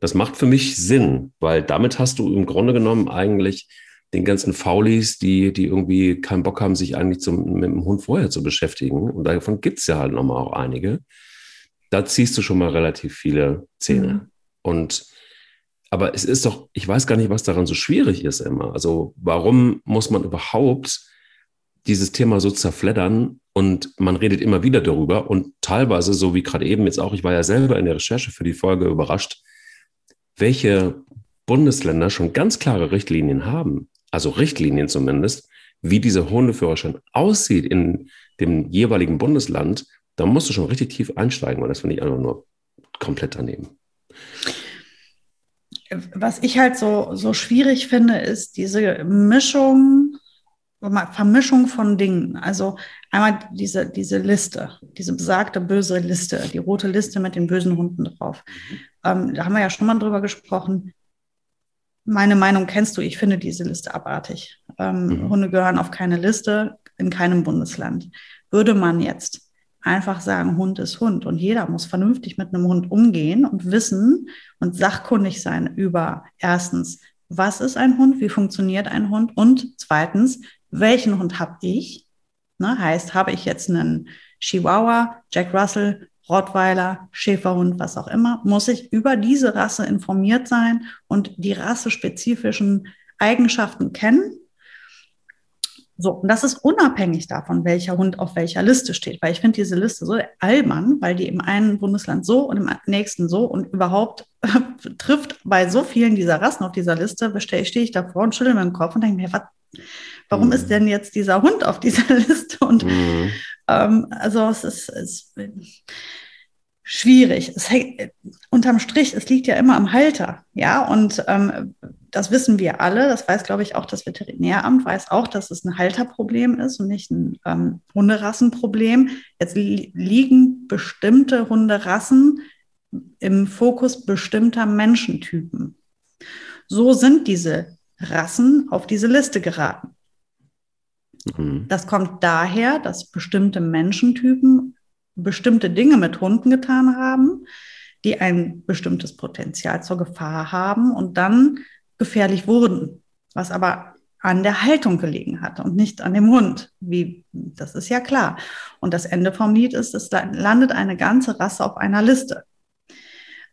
Das macht für mich Sinn, weil damit hast du im Grunde genommen eigentlich den ganzen Faulis, die, die irgendwie keinen Bock haben, sich eigentlich zum, mit dem Hund vorher zu beschäftigen. Und davon gibt es ja halt nochmal auch einige. Da ziehst du schon mal relativ viele Zähne. Mhm. Und aber es ist doch, ich weiß gar nicht, was daran so schwierig ist immer. Also warum muss man überhaupt dieses Thema so zerfleddern und man redet immer wieder darüber und teilweise, so wie gerade eben jetzt auch, ich war ja selber in der Recherche für die Folge überrascht, welche Bundesländer schon ganz klare Richtlinien haben, also Richtlinien zumindest, wie dieser Hundeführerschein aussieht in dem jeweiligen Bundesland, da musst du schon richtig tief einsteigen, weil das finde ich einfach nur komplett daneben. Was ich halt so, so schwierig finde, ist diese Mischung Vermischung von Dingen. Also einmal diese, diese Liste, diese besagte böse Liste, die rote Liste mit den bösen Hunden drauf. Mhm. Ähm, da haben wir ja schon mal drüber gesprochen. Meine Meinung kennst du, ich finde diese Liste abartig. Ähm, mhm. Hunde gehören auf keine Liste in keinem Bundesland. Würde man jetzt einfach sagen, Hund ist Hund und jeder muss vernünftig mit einem Hund umgehen und wissen und sachkundig sein über erstens, was ist ein Hund, wie funktioniert ein Hund und zweitens, welchen Hund habe ich? Ne, heißt, habe ich jetzt einen Chihuahua, Jack Russell, Rottweiler, Schäferhund, was auch immer, muss ich über diese Rasse informiert sein und die rassespezifischen Eigenschaften kennen. So, und das ist unabhängig davon, welcher Hund auf welcher Liste steht, weil ich finde diese Liste so albern, weil die im einen Bundesland so und im nächsten so und überhaupt trifft bei so vielen dieser Rassen auf dieser Liste, stehe ich davor und schüttel mir den Kopf und denke mir, was, warum mhm. ist denn jetzt dieser Hund auf dieser Liste? Und mhm. ähm, also es ist, es ist schwierig. Es hängt, unterm Strich, es liegt ja immer am Halter, ja, und ähm, das wissen wir alle. Das weiß, glaube ich, auch das Veterinäramt, weiß auch, dass es ein Halterproblem ist und nicht ein ähm, Hunderassenproblem. Jetzt li liegen bestimmte Hunderassen im Fokus bestimmter Menschentypen. So sind diese Rassen auf diese Liste geraten. Mhm. Das kommt daher, dass bestimmte Menschentypen bestimmte Dinge mit Hunden getan haben, die ein bestimmtes Potenzial zur Gefahr haben und dann gefährlich wurden, was aber an der Haltung gelegen hat und nicht an dem Hund. Wie, das ist ja klar. Und das Ende vom Lied ist, es landet eine ganze Rasse auf einer Liste.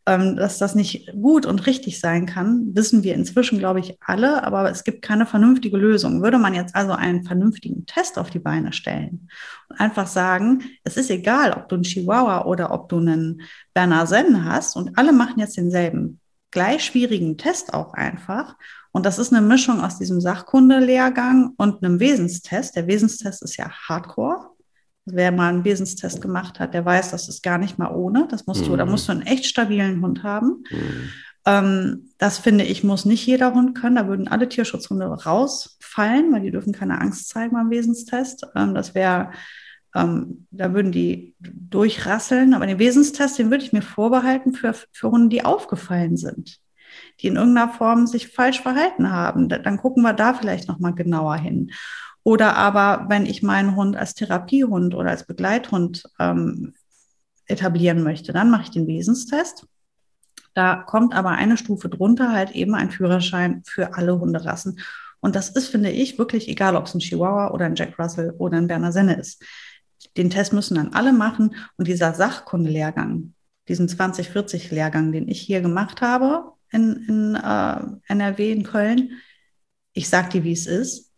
Ähm, dass das nicht gut und richtig sein kann, wissen wir inzwischen, glaube ich, alle, aber es gibt keine vernünftige Lösung. Würde man jetzt also einen vernünftigen Test auf die Beine stellen und einfach sagen, es ist egal, ob du einen Chihuahua oder ob du einen Berner Sennen hast und alle machen jetzt denselben gleich schwierigen Test auch einfach. Und das ist eine Mischung aus diesem Sachkundelehrgang und einem Wesenstest. Der Wesenstest ist ja Hardcore. Wer mal einen Wesenstest gemacht hat, der weiß, das ist gar nicht mal ohne. Das musst mhm. du, da musst du einen echt stabilen Hund haben. Mhm. Ähm, das finde ich, muss nicht jeder Hund können. Da würden alle Tierschutzhunde rausfallen, weil die dürfen keine Angst zeigen beim Wesenstest. Ähm, das wäre, ähm, da würden die durchrasseln. Aber den Wesenstest, den würde ich mir vorbehalten für, für Hunde, die aufgefallen sind, die in irgendeiner Form sich falsch verhalten haben. Dann gucken wir da vielleicht nochmal genauer hin. Oder aber, wenn ich meinen Hund als Therapiehund oder als Begleithund ähm, etablieren möchte, dann mache ich den Wesenstest. Da kommt aber eine Stufe drunter halt eben ein Führerschein für alle Hunderassen. Und das ist, finde ich, wirklich egal, ob es ein Chihuahua oder ein Jack Russell oder ein Berner Senne ist. Den Test müssen dann alle machen. Und dieser Sachkundelehrgang, diesen 2040-Lehrgang, den ich hier gemacht habe in, in äh, NRW, in Köln, ich sage dir, wie es ist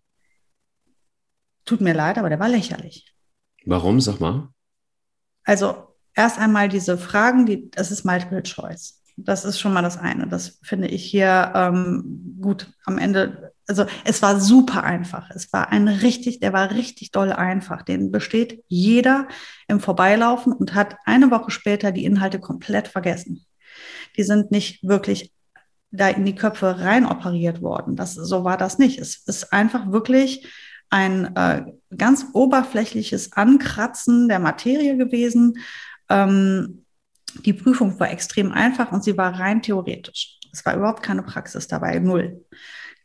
Tut mir leid, aber der war lächerlich. Warum, sag mal? Also erst einmal diese Fragen, die, das ist Multiple Choice. Das ist schon mal das eine. Das finde ich hier ähm, gut am Ende. Also es war super einfach. Es war ein richtig, der war richtig doll einfach. Den besteht jeder im Vorbeilaufen und hat eine Woche später die Inhalte komplett vergessen. Die sind nicht wirklich da in die Köpfe rein operiert worden. Das, so war das nicht. Es ist einfach wirklich ein äh, ganz oberflächliches Ankratzen der Materie gewesen. Ähm, die Prüfung war extrem einfach und sie war rein theoretisch. Es war überhaupt keine Praxis dabei, null.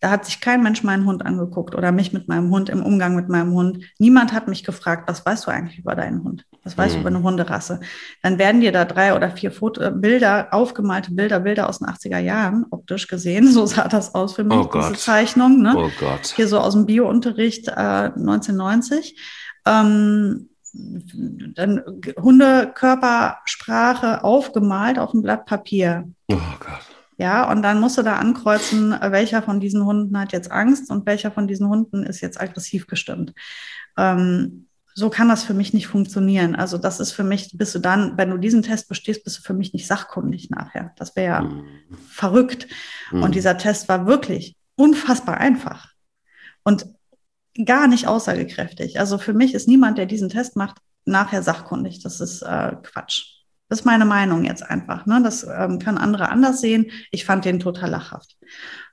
Da hat sich kein Mensch meinen Hund angeguckt oder mich mit meinem Hund im Umgang mit meinem Hund. Niemand hat mich gefragt, was weißt du eigentlich über deinen Hund? Was weißt mhm. du über eine Hunderasse? Dann werden dir da drei oder vier Foto äh, Bilder, aufgemalte Bilder, Bilder aus den 80er Jahren, optisch gesehen. So sah das aus für mich, oh diese Zeichnung. Ne? Oh Gott. Hier so aus dem Biounterricht äh, 1990. Ähm, dann Hundekörpersprache aufgemalt auf ein Blatt Papier. Oh Gott. Ja, und dann musst du da ankreuzen, welcher von diesen Hunden hat jetzt Angst und welcher von diesen Hunden ist jetzt aggressiv gestimmt. Ähm, so kann das für mich nicht funktionieren. Also das ist für mich, bist du dann, wenn du diesen Test bestehst, bist du für mich nicht sachkundig nachher. Das wäre ja mhm. verrückt. Mhm. Und dieser Test war wirklich unfassbar einfach und gar nicht aussagekräftig. Also für mich ist niemand, der diesen Test macht, nachher sachkundig. Das ist äh, Quatsch. Das ist meine Meinung jetzt einfach. Ne? Das ähm, kann andere anders sehen. Ich fand den total lachhaft.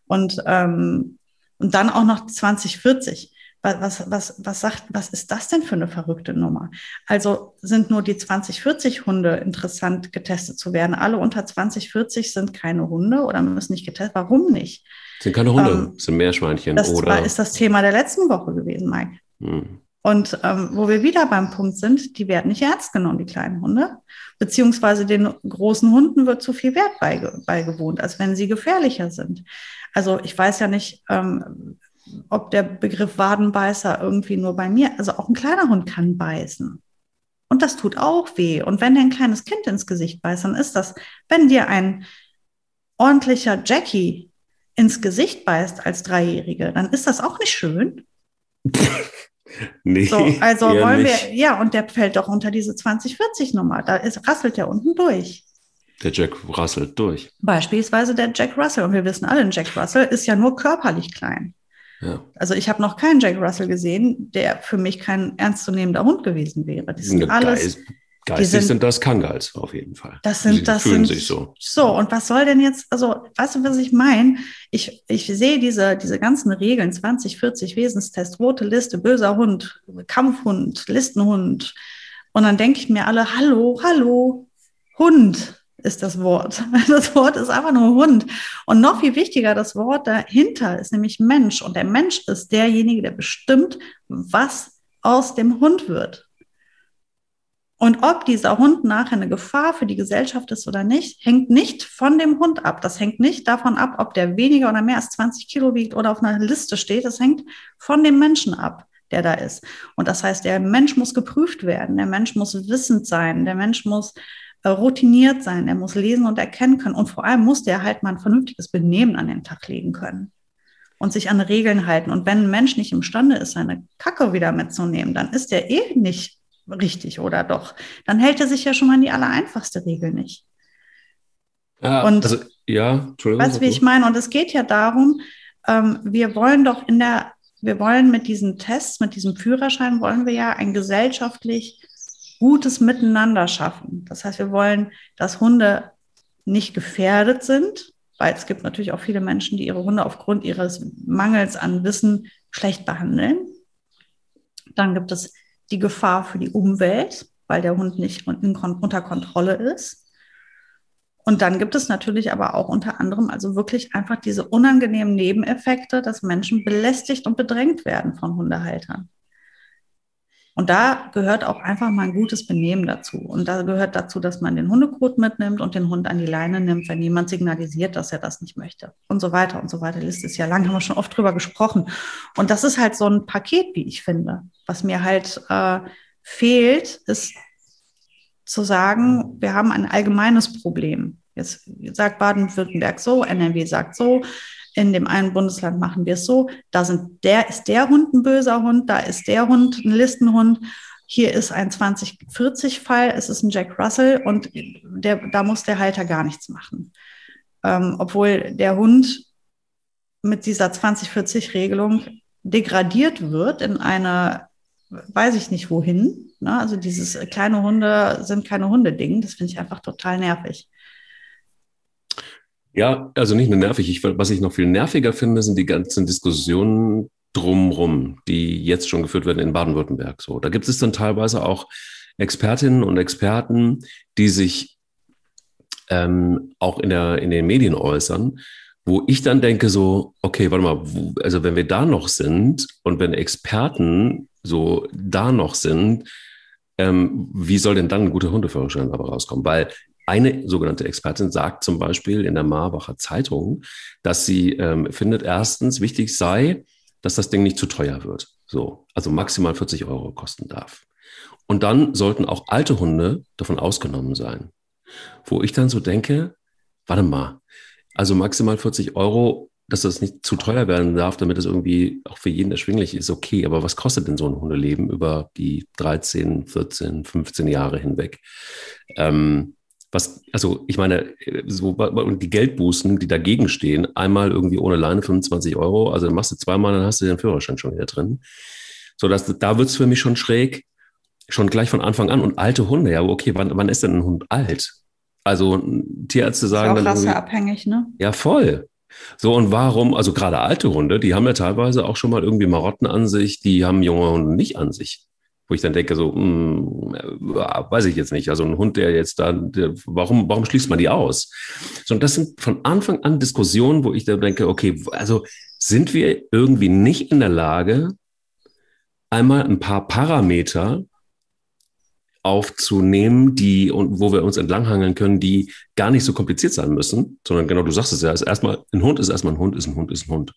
Und, ähm, und dann auch noch 2040. Was, was, was, sagt, was ist das denn für eine verrückte Nummer? Also sind nur die 2040 Hunde interessant getestet zu werden. Alle unter 2040 sind keine Hunde oder müssen nicht getestet. Warum nicht? Sind keine Hunde, ähm, sind Meerschweinchen. Das oder? War, ist das Thema der letzten Woche gewesen, Mike. Hm. Und ähm, wo wir wieder beim Punkt sind, die werden nicht ernst genommen, die kleinen Hunde. Beziehungsweise den großen Hunden wird zu viel Wert beige beigewohnt, als wenn sie gefährlicher sind. Also ich weiß ja nicht, ähm, ob der Begriff Wadenbeißer irgendwie nur bei mir, also auch ein kleiner Hund kann beißen. Und das tut auch weh. Und wenn dir ein kleines Kind ins Gesicht beißt, dann ist das, wenn dir ein ordentlicher Jackie ins Gesicht beißt als Dreijährige, dann ist das auch nicht schön. Nee, so, also wollen wir, ja, und der fällt doch unter diese 2040-Nummer. Da ist, rasselt der unten durch. Der Jack rasselt durch. Beispielsweise der Jack Russell. Und wir wissen alle, ein Jack Russell ist ja nur körperlich klein. Ja. Also ich habe noch keinen Jack Russell gesehen, der für mich kein ernstzunehmender Hund gewesen wäre. Die sind alles, Geistig sind, sind, das Kangals auf jeden Fall. Das sind, Sie das fühlen sind, sich so. So, und was soll denn jetzt, also, weißt du, was ich meine? Ich, ich sehe diese, diese ganzen Regeln, 20, 40 Wesenstest, rote Liste, böser Hund, Kampfhund, Listenhund. Und dann denke ich mir alle, hallo, hallo, Hund ist das Wort. Das Wort ist einfach nur Hund. Und noch viel wichtiger, das Wort dahinter ist nämlich Mensch. Und der Mensch ist derjenige, der bestimmt, was aus dem Hund wird. Und ob dieser Hund nachher eine Gefahr für die Gesellschaft ist oder nicht, hängt nicht von dem Hund ab. Das hängt nicht davon ab, ob der weniger oder mehr als 20 Kilo wiegt oder auf einer Liste steht. Das hängt von dem Menschen ab, der da ist. Und das heißt, der Mensch muss geprüft werden. Der Mensch muss wissend sein. Der Mensch muss äh, routiniert sein, er muss lesen und erkennen können und vor allem muss der halt mal ein vernünftiges Benehmen an den Tag legen können und sich an Regeln halten. Und wenn ein Mensch nicht imstande ist, seine Kacke wieder mitzunehmen, dann ist er eh nicht richtig oder doch. Dann hält er sich ja schon mal an die allereinfachste Regel nicht. Ja, und also, ja, Entschuldigung. Weißt du, wie ich meine? Und es geht ja darum, ähm, wir wollen doch in der, wir wollen mit diesen Tests, mit diesem Führerschein, wollen wir ja ein gesellschaftlich gutes Miteinander schaffen. Das heißt, wir wollen, dass Hunde nicht gefährdet sind, weil es gibt natürlich auch viele Menschen, die ihre Hunde aufgrund ihres Mangels an Wissen schlecht behandeln. Dann gibt es die Gefahr für die Umwelt, weil der Hund nicht unter Kontrolle ist. Und dann gibt es natürlich aber auch unter anderem also wirklich einfach diese unangenehmen Nebeneffekte, dass Menschen belästigt und bedrängt werden von Hundehaltern. Und da gehört auch einfach mal ein gutes Benehmen dazu. Und da gehört dazu, dass man den Hundekot mitnimmt und den Hund an die Leine nimmt, wenn jemand signalisiert, dass er das nicht möchte. Und so weiter und so weiter. Die Liste ist ja lang, haben wir schon oft drüber gesprochen. Und das ist halt so ein Paket, wie ich finde. Was mir halt äh, fehlt, ist zu sagen, wir haben ein allgemeines Problem. Jetzt sagt Baden-Württemberg so, NRW sagt so, in dem einen Bundesland machen wir es so, da sind der, ist der Hund ein böser Hund, da ist der Hund ein Listenhund, hier ist ein 2040-Fall, es ist ein Jack Russell und der, da muss der Halter gar nichts machen. Ähm, obwohl der Hund mit dieser 2040-Regelung degradiert wird in eine, weiß ich nicht wohin. Ne? Also dieses kleine Hunde sind keine Hunde-Ding, das finde ich einfach total nervig. Ja, also nicht nur nervig. Ich, was ich noch viel nerviger finde, sind die ganzen Diskussionen drumrum, die jetzt schon geführt werden in Baden-Württemberg. So, da gibt es dann teilweise auch Expertinnen und Experten, die sich ähm, auch in, der, in den Medien äußern, wo ich dann denke so, okay, warte mal, also wenn wir da noch sind und wenn Experten so da noch sind, ähm, wie soll denn dann ein guter Hundeführerschein aber rauskommen? Weil eine sogenannte Expertin sagt zum Beispiel in der Marbacher Zeitung, dass sie ähm, findet, erstens wichtig sei, dass das Ding nicht zu teuer wird. So, also maximal 40 Euro kosten darf. Und dann sollten auch alte Hunde davon ausgenommen sein. Wo ich dann so denke, warte mal, also maximal 40 Euro, dass das nicht zu teuer werden darf, damit es irgendwie auch für jeden erschwinglich ist, okay. Aber was kostet denn so ein Hundeleben über die 13, 14, 15 Jahre hinweg? Ähm, was, also ich meine, so und die Geldbußen, die dagegen stehen, einmal irgendwie ohne Leine 25 Euro, also dann machst du zweimal, dann hast du den Führerschein schon wieder drin. So, dass, da wird es für mich schon schräg, schon gleich von Anfang an. Und alte Hunde, ja, okay, wann, wann ist denn ein Hund alt? Also Tierärzte sagen. Ist auch rasseabhängig, ne? Ja, voll. So, und warum, also gerade alte Hunde, die haben ja teilweise auch schon mal irgendwie Marotten an sich, die haben junge Hunde nicht an sich wo ich dann denke, so, mh, hm, weiß ich jetzt nicht. Also ein Hund, der jetzt da, der, warum, warum schließt man die aus? So, und das sind von Anfang an Diskussionen, wo ich dann denke, okay, also sind wir irgendwie nicht in der Lage, einmal ein paar Parameter aufzunehmen, die und wo wir uns entlanghangeln können, die gar nicht so kompliziert sein müssen, sondern genau, du sagst es ja, ist erstmal, ein Hund ist erstmal ein Hund, ist ein Hund, ist ein Hund.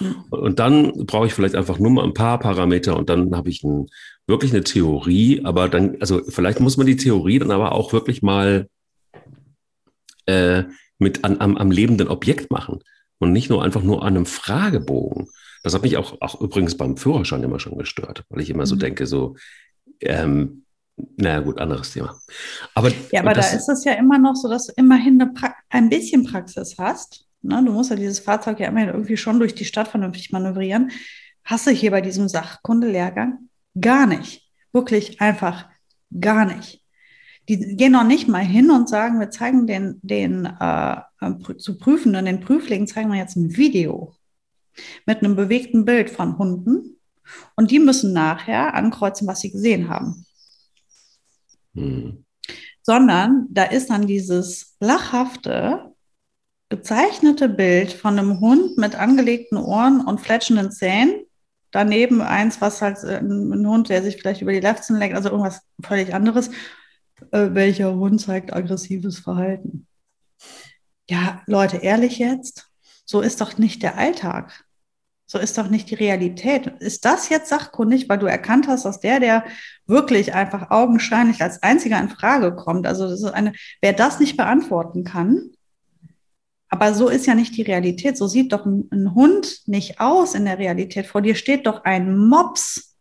Mhm. Und dann brauche ich vielleicht einfach nur mal ein paar Parameter und dann habe ich ein wirklich eine Theorie, aber dann, also vielleicht muss man die Theorie dann aber auch wirklich mal äh, mit an, am, am lebenden Objekt machen und nicht nur einfach nur an einem Fragebogen. Das hat mich auch, auch übrigens beim Führerschein immer schon gestört, weil ich immer mhm. so denke, so, ähm, naja, gut, anderes Thema. Aber, ja, aber das, da ist es ja immer noch so, dass du immerhin ein bisschen Praxis hast. Ne? Du musst ja dieses Fahrzeug ja immerhin irgendwie schon durch die Stadt vernünftig manövrieren. Hast du hier bei diesem Sachkundelehrgang Gar nicht. Wirklich einfach gar nicht. Die gehen noch nicht mal hin und sagen, wir zeigen den, den äh, zu Prüfenden, den Prüflingen zeigen wir jetzt ein Video mit einem bewegten Bild von Hunden und die müssen nachher ankreuzen, was sie gesehen haben. Hm. Sondern da ist dann dieses lachhafte, gezeichnete Bild von einem Hund mit angelegten Ohren und fletschenden Zähnen daneben eins, was halt äh, ein Hund, der sich vielleicht über die Lefzen leckt, also irgendwas völlig anderes. Äh, welcher Hund zeigt aggressives Verhalten? Ja, Leute, ehrlich jetzt, so ist doch nicht der Alltag. So ist doch nicht die Realität. Ist das jetzt sachkundig, weil du erkannt hast, dass der, der wirklich einfach augenscheinlich als einziger in Frage kommt, also das eine, wer das nicht beantworten kann, aber so ist ja nicht die Realität. So sieht doch ein, ein Hund nicht aus in der Realität. Vor dir steht doch ein Mops.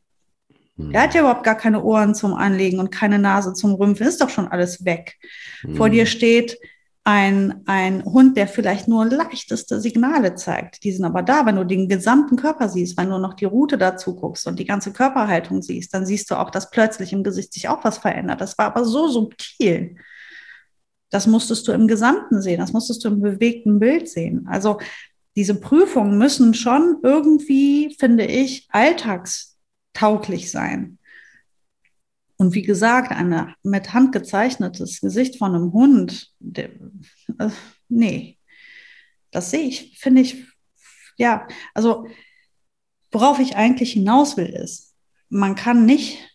Hm. Der hat ja überhaupt gar keine Ohren zum Anlegen und keine Nase zum Rümpfen. Ist doch schon alles weg. Hm. Vor dir steht ein, ein Hund, der vielleicht nur leichteste Signale zeigt. Die sind aber da, wenn du den gesamten Körper siehst, wenn du noch die Route dazu guckst und die ganze Körperhaltung siehst, dann siehst du auch, dass plötzlich im Gesicht sich auch was verändert. Das war aber so subtil. Das musstest du im Gesamten sehen, das musstest du im bewegten Bild sehen. Also diese Prüfungen müssen schon irgendwie, finde ich, alltagstauglich sein. Und wie gesagt, ein mit Hand gezeichnetes Gesicht von einem Hund, der, äh, nee, das sehe ich, finde ich, ja, also worauf ich eigentlich hinaus will, ist, man kann nicht,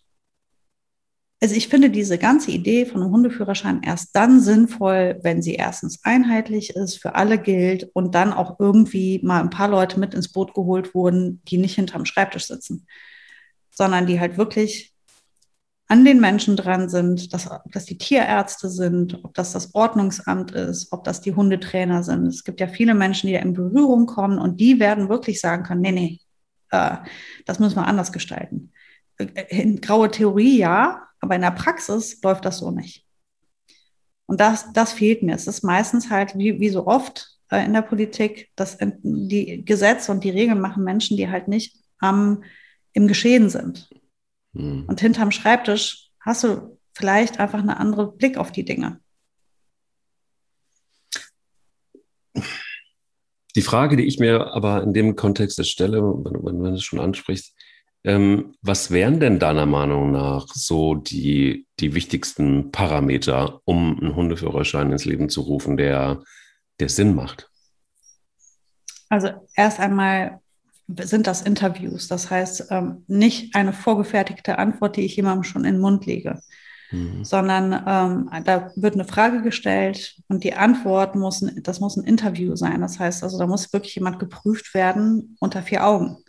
also ich finde diese ganze Idee von einem Hundeführerschein erst dann sinnvoll, wenn sie erstens einheitlich ist, für alle gilt und dann auch irgendwie mal ein paar Leute mit ins Boot geholt wurden, die nicht hinterm Schreibtisch sitzen, sondern die halt wirklich an den Menschen dran sind, dass, ob das die Tierärzte sind, ob das das Ordnungsamt ist, ob das die Hundetrainer sind. Es gibt ja viele Menschen, die da in Berührung kommen und die werden wirklich sagen können, nee, nee, äh, das müssen wir anders gestalten. In graue Theorie ja, aber in der Praxis läuft das so nicht. Und das, das fehlt mir. Es ist meistens halt, wie, wie so oft äh, in der Politik, dass die Gesetze und die Regeln machen Menschen, die halt nicht am, im Geschehen sind. Mhm. Und hinterm Schreibtisch hast du vielleicht einfach einen anderen Blick auf die Dinge. Die Frage, die ich mir aber in dem Kontext stelle, wenn, wenn, wenn du es schon ansprichst, ähm, was wären denn deiner Meinung nach so die, die wichtigsten Parameter, um einen Hundeführerschein ins Leben zu rufen, der, der Sinn macht? Also erst einmal sind das Interviews. Das heißt, ähm, nicht eine vorgefertigte Antwort, die ich jemandem schon in den Mund lege, mhm. sondern ähm, da wird eine Frage gestellt und die Antwort muss, das muss ein Interview sein. Das heißt, also da muss wirklich jemand geprüft werden unter vier Augen.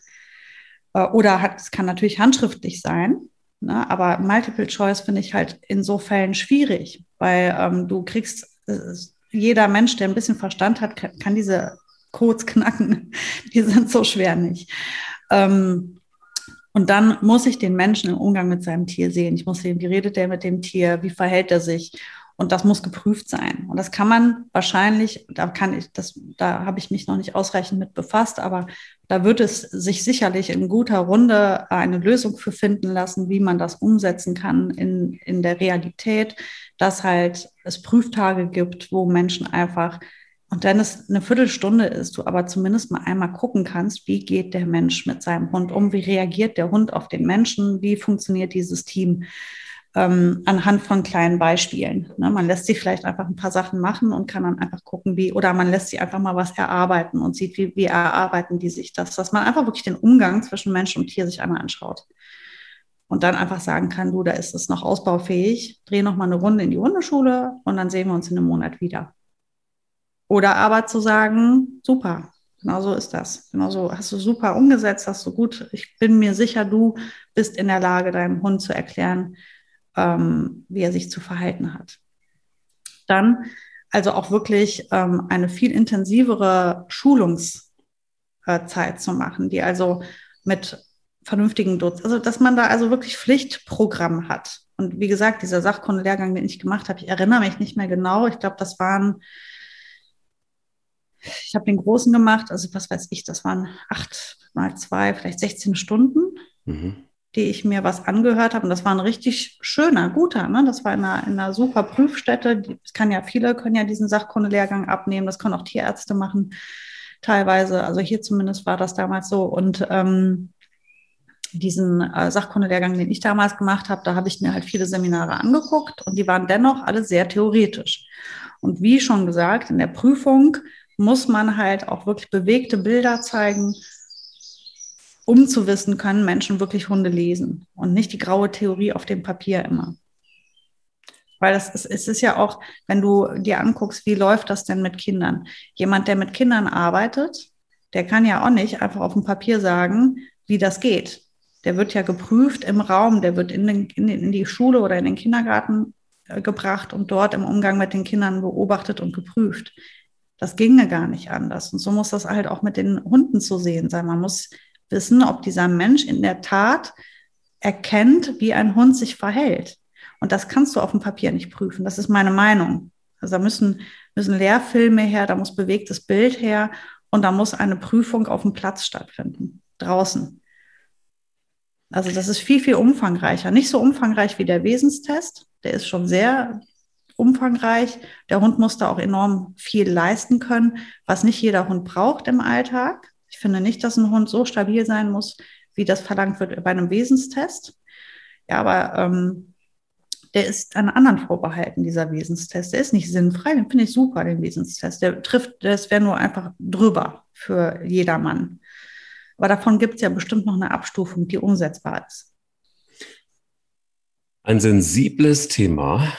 Äh, oder hat, es kann natürlich handschriftlich sein, ne? aber Multiple Choice finde ich halt in so Fällen schwierig, weil ähm, du kriegst, äh, jeder Mensch, der ein bisschen Verstand hat, kann, kann diese Codes knacken. Die sind so schwer nicht. Ähm, und dann muss ich den Menschen im Umgang mit seinem Tier sehen. Ich muss sehen, wie redet er mit dem Tier, wie verhält er sich. Und das muss geprüft sein. Und das kann man wahrscheinlich, da kann ich, das, da habe ich mich noch nicht ausreichend mit befasst, aber da wird es sich sicherlich in guter Runde eine Lösung für finden lassen, wie man das umsetzen kann in, in der Realität, dass halt es Prüftage gibt, wo Menschen einfach und dann ist eine Viertelstunde ist, du aber zumindest mal einmal gucken kannst, wie geht der Mensch mit seinem Hund um, wie reagiert der Hund auf den Menschen, wie funktioniert dieses Team ähm, anhand von kleinen Beispielen. Ne? Man lässt sie vielleicht einfach ein paar Sachen machen und kann dann einfach gucken, wie, oder man lässt sie einfach mal was erarbeiten und sieht, wie, wie erarbeiten die sich das, dass man einfach wirklich den Umgang zwischen Mensch und Tier sich einmal anschaut. Und dann einfach sagen kann, du, da ist es noch ausbaufähig, dreh noch mal eine Runde in die Hundeschule und dann sehen wir uns in einem Monat wieder. Oder aber zu sagen, super, genau so ist das. Genau so hast du super umgesetzt, hast du gut. Ich bin mir sicher, du bist in der Lage, deinem Hund zu erklären, ähm, wie er sich zu verhalten hat. Dann also auch wirklich ähm, eine viel intensivere Schulungszeit zu machen, die also mit vernünftigen Dutzend, also dass man da also wirklich Pflichtprogramm hat. Und wie gesagt, dieser Sachkundenlehrgang, den ich gemacht habe, ich erinnere mich nicht mehr genau. Ich glaube, das waren ich habe den großen gemacht, also was weiß ich, das waren acht mal zwei, vielleicht 16 Stunden, mhm. Die ich mir was angehört habe. Und das war ein richtig schöner, guter. Ne? Das war in einer, in einer super Prüfstätte. Es kann ja viele können ja diesen Sachkundelehrgang abnehmen. Das können auch Tierärzte machen, teilweise. Also hier zumindest war das damals so. Und ähm, diesen äh, Sachkundelehrgang, den ich damals gemacht habe, da habe ich mir halt viele Seminare angeguckt und die waren dennoch alle sehr theoretisch. Und wie schon gesagt, in der Prüfung muss man halt auch wirklich bewegte Bilder zeigen, um zu wissen, können Menschen wirklich Hunde lesen und nicht die graue Theorie auf dem Papier immer. Weil das ist, es ist ja auch, wenn du dir anguckst, wie läuft das denn mit Kindern? Jemand, der mit Kindern arbeitet, der kann ja auch nicht einfach auf dem Papier sagen, wie das geht. Der wird ja geprüft im Raum, der wird in, den, in, in die Schule oder in den Kindergarten äh, gebracht und dort im Umgang mit den Kindern beobachtet und geprüft. Das ginge gar nicht anders. Und so muss das halt auch mit den Hunden zu sehen sein. Man muss wissen, ob dieser Mensch in der Tat erkennt, wie ein Hund sich verhält. Und das kannst du auf dem Papier nicht prüfen. Das ist meine Meinung. Also da müssen, müssen Lehrfilme her, da muss bewegtes Bild her und da muss eine Prüfung auf dem Platz stattfinden, draußen. Also das ist viel, viel umfangreicher. Nicht so umfangreich wie der Wesenstest. Der ist schon sehr umfangreich. Der Hund muss da auch enorm viel leisten können, was nicht jeder Hund braucht im Alltag. Ich finde nicht, dass ein Hund so stabil sein muss, wie das verlangt wird bei einem Wesenstest. Ja, aber ähm, der ist an anderen vorbehalten, dieser Wesenstest. Der ist nicht sinnfrei, den finde ich super, den Wesenstest. Der trifft, das wäre nur einfach drüber für jedermann. Aber davon gibt es ja bestimmt noch eine Abstufung, die umsetzbar ist. Ein sensibles Thema.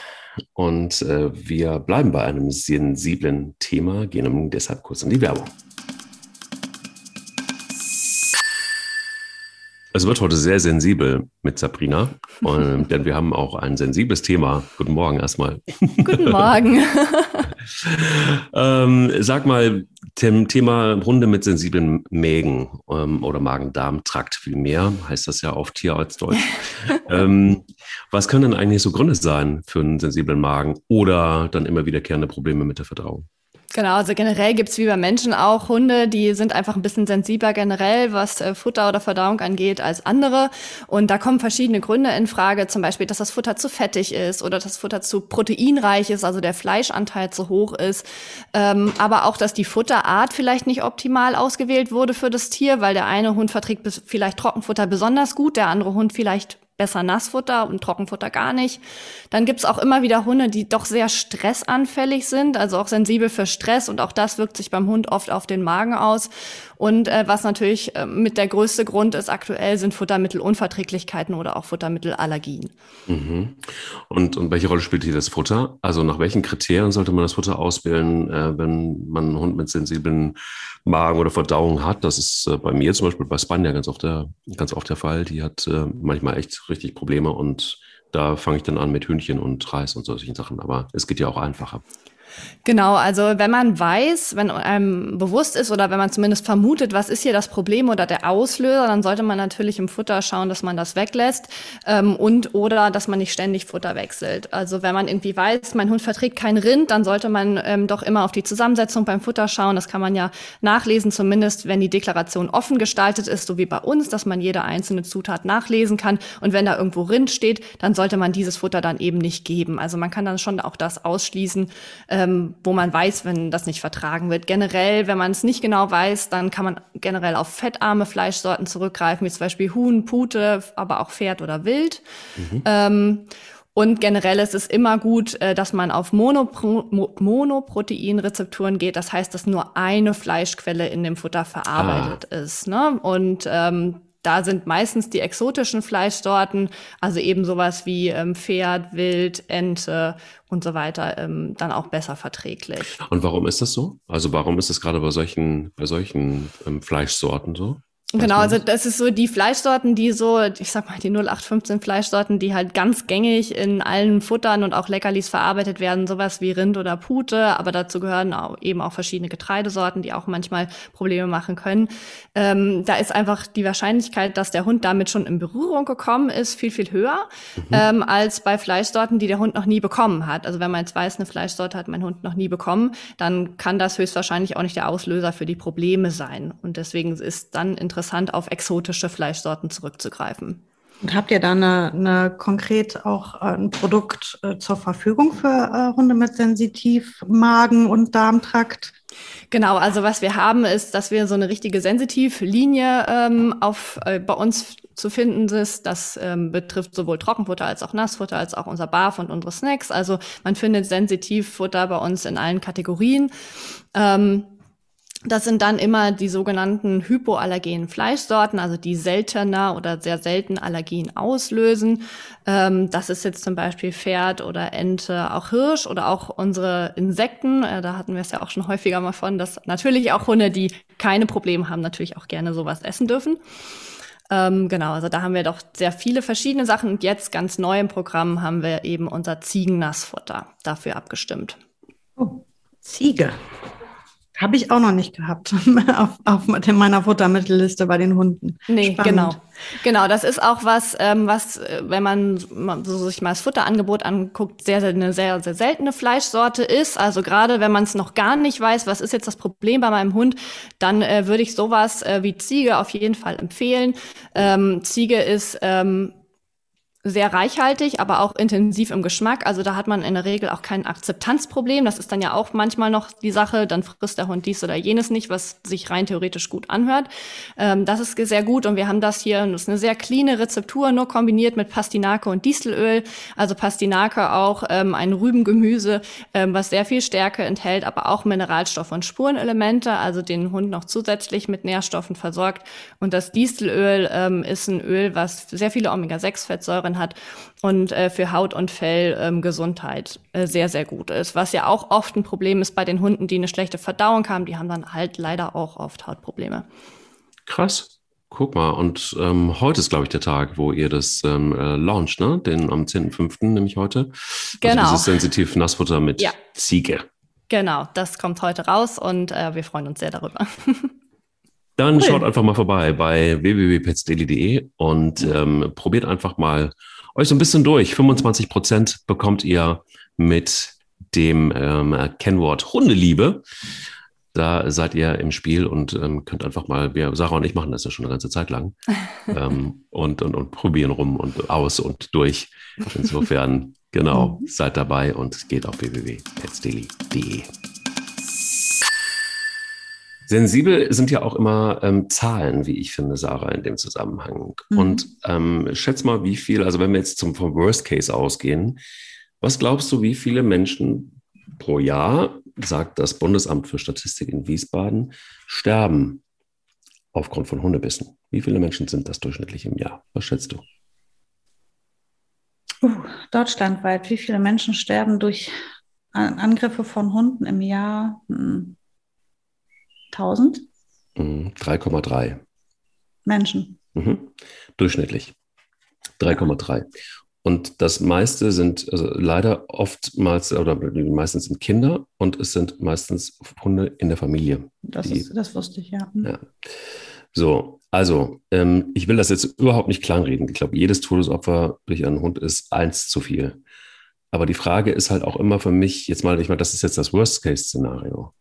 Und äh, wir bleiben bei einem sensiblen Thema, gehen deshalb kurz in die Werbung. Es wird heute sehr sensibel mit Sabrina, und, denn wir haben auch ein sensibles Thema. Guten Morgen erstmal. Guten Morgen. ähm, sag mal, Tim, Thema Hunde mit sensiblen Mägen ähm, oder Magen-Darm-Trakt vielmehr, heißt das ja auf Tierarztdeutsch. ähm, was können denn eigentlich so Gründe sein für einen sensiblen Magen oder dann immer wiederkehrende Probleme mit der Verdauung? Genau, also generell gibt's wie bei Menschen auch Hunde, die sind einfach ein bisschen sensibler generell, was äh, Futter oder Verdauung angeht, als andere. Und da kommen verschiedene Gründe in Frage, zum Beispiel, dass das Futter zu fettig ist oder das Futter zu proteinreich ist, also der Fleischanteil zu hoch ist. Ähm, aber auch, dass die Futterart vielleicht nicht optimal ausgewählt wurde für das Tier, weil der eine Hund verträgt vielleicht Trockenfutter besonders gut, der andere Hund vielleicht besser Nassfutter und Trockenfutter gar nicht. Dann gibt's auch immer wieder Hunde, die doch sehr stressanfällig sind, also auch sensibel für Stress und auch das wirkt sich beim Hund oft auf den Magen aus. Und äh, was natürlich äh, mit der größte Grund ist aktuell, sind Futtermittelunverträglichkeiten oder auch Futtermittelallergien. Mhm. Und, und welche Rolle spielt hier das Futter? Also nach welchen Kriterien sollte man das Futter auswählen, äh, wenn man einen Hund mit sensiblen Magen oder Verdauung hat? Das ist äh, bei mir zum Beispiel bei Spanja ganz oft der, ganz oft der Fall. Die hat äh, manchmal echt richtig Probleme und da fange ich dann an mit Hühnchen und Reis und solchen Sachen. Aber es geht ja auch einfacher. Genau, also wenn man weiß, wenn einem bewusst ist oder wenn man zumindest vermutet, was ist hier das Problem oder der Auslöser, dann sollte man natürlich im Futter schauen, dass man das weglässt ähm, und oder dass man nicht ständig Futter wechselt. Also wenn man irgendwie weiß, mein Hund verträgt kein Rind, dann sollte man ähm, doch immer auf die Zusammensetzung beim Futter schauen. Das kann man ja nachlesen, zumindest wenn die Deklaration offen gestaltet ist, so wie bei uns, dass man jede einzelne Zutat nachlesen kann. Und wenn da irgendwo Rind steht, dann sollte man dieses Futter dann eben nicht geben. Also man kann dann schon auch das ausschließen. Äh, ähm, wo man weiß, wenn das nicht vertragen wird. Generell, wenn man es nicht genau weiß, dann kann man generell auf fettarme Fleischsorten zurückgreifen, wie zum Beispiel Huhn, Pute, aber auch Pferd oder Wild. Mhm. Ähm, und generell ist es immer gut, äh, dass man auf Monopro Monoproteinrezepturen geht. Das heißt, dass nur eine Fleischquelle in dem Futter verarbeitet ah. ist. Ne? Und ähm, da sind meistens die exotischen Fleischsorten, also eben sowas wie ähm, Pferd, Wild, Ente und so weiter, ähm, dann auch besser verträglich. Und warum ist das so? Also warum ist das gerade bei solchen, bei solchen ähm, Fleischsorten so? Genau, also das ist so die Fleischsorten, die so, ich sag mal, die 0815 Fleischsorten, die halt ganz gängig in allen Futtern und auch Leckerlis verarbeitet werden, sowas wie Rind oder Pute, aber dazu gehören auch, eben auch verschiedene Getreidesorten, die auch manchmal Probleme machen können. Ähm, da ist einfach die Wahrscheinlichkeit, dass der Hund damit schon in Berührung gekommen ist, viel, viel höher, mhm. ähm, als bei Fleischsorten, die der Hund noch nie bekommen hat. Also wenn man jetzt weiß, eine Fleischsorte hat mein Hund noch nie bekommen, dann kann das höchstwahrscheinlich auch nicht der Auslöser für die Probleme sein. Und deswegen ist dann interessant, interessant, auf exotische Fleischsorten zurückzugreifen. Und habt ihr da eine, eine konkret auch äh, ein Produkt äh, zur Verfügung für äh, Hunde mit Sensitivmagen und Darmtrakt? Genau, also was wir haben, ist, dass wir so eine richtige Sensitivlinie ähm, auf äh, bei uns zu finden ist. Das ähm, betrifft sowohl Trockenfutter als auch Nassfutter, als auch unser Barf und unsere Snacks. Also man findet Sensitivfutter bei uns in allen Kategorien. Ähm, Das sind dann immer die sogenannten hypoallergenen Fleischsorten, also die seltener oder sehr selten Allergien auslösen. Ähm, das ist jetzt zum Beispiel Pferd oder Ente, auch Hirsch oder auch unsere Insekten. Äh, da hatten wir es ja auch schon häufiger mal von, dass natürlich auch Hunde, die keine Probleme haben, natürlich auch gerne sowas essen dürfen. Ähm, genau, also da haben wir doch sehr viele verschiedene Sachen. Und jetzt ganz neu im Programm haben wir eben unser Ziegennassfutter dafür abgestimmt. Oh, Ziege. Habe ich auch noch nicht gehabt auf, auf meiner Futtermittelliste bei den Hunden. Nee, Spannend. genau. Genau, das ist auch was, ähm, was, äh, wenn man so sich mal das Futterangebot anguckt, sehr, sehr eine sehr, sehr seltene Fleischsorte ist. Also gerade wenn man es noch gar nicht weiß, was ist jetzt das Problem bei meinem Hund, dann äh, würde ich sowas äh, wie Ziege auf jeden Fall empfehlen. Ähm, Ziege ist ähm, sehr reichhaltig, aber auch intensiv im Geschmack. Also da hat man in der Regel auch kein Akzeptanzproblem. Das ist dann ja auch manchmal noch die Sache. Dann frisst der Hund dies oder jenes nicht, was sich rein theoretisch gut anhört. Ähm, das ist sehr gut und wir haben das hier, das ist eine sehr cleane Rezeptur, nur kombiniert mit Pastinake und Distelöl. Also Pastinake auch ähm, ein Rübengemüse, ähm, was sehr viel Stärke enthält, aber auch Mineralstoffe und Spurenelemente, also den Hund noch zusätzlich mit Nährstoffen versorgt. Und das Distelöl ähm, ist ein Öl, was sehr viele Omega-6-Fettsäuren drin hat und äh, für Haut und Fell ähm, Gesundheit äh, sehr, sehr gut ist. Was ja auch oft ein Problem ist bei den Hunden, die eine schlechte Verdauung haben, die haben dann halt leider auch oft Hautprobleme. Krass. Guck mal, und ähm, heute ist, glaube ich, der Tag, wo ihr das ähm, äh, launcht, ne? Den am 10.05., nämlich heute. Also genau. Also dieses sensitiv Nassfutter mit ja. Ziege. Genau, das kommt heute raus und äh, wir freuen uns sehr darüber. Dann cool. schaut einfach mal vorbei bei www.petsdaily.de und ähm, probiert einfach mal euch so ein bisschen durch. 25 Prozent bekommt ihr mit dem ähm, Kennwort Hundeliebe. Da seid ihr im Spiel und ähm, könnt einfach mal, wir, Sarah und ich machen das ja schon eine ganze Zeit lang ähm, und, und, und probieren rum und aus und durch. Insofern, genau, mhm. seid dabei und geht auf www.petsdaily.de. Sensibel sind ja auch immer ähm, Zahlen, wie ich finde, Sarah, in dem Zusammenhang. Mhm. Und ähm, schätz mal, wie viel, also wenn wir jetzt zum, vom Worst Case ausgehen, was glaubst du, wie viele Menschen pro Jahr, sagt das Bundesamt für Statistik in Wiesbaden, sterben aufgrund von Hundebissen? Wie viele Menschen sind das durchschnittlich im Jahr? Was schätzt du? Uh, deutschlandweit, wie viele Menschen sterben durch Angriffe von Hunden im Jahr? Hm. 1000? 3,3 mhm, Menschen. Mhm. Durchschnittlich. 3,3. Und das meiste sind also leider oftmals, oder meistens sind Kinder und es sind meistens Hunde in der Familie. Das, die, ist, das wusste ich, ja. Mhm. ja. So, also ähm, ich will das jetzt überhaupt nicht kleinreden. Ich glaube, jedes Todesopfer durch einen Hund ist eins zu viel. Aber die Frage ist halt auch immer für mich, jetzt mal, ich meine, das ist jetzt das Worst-Case-Szenario.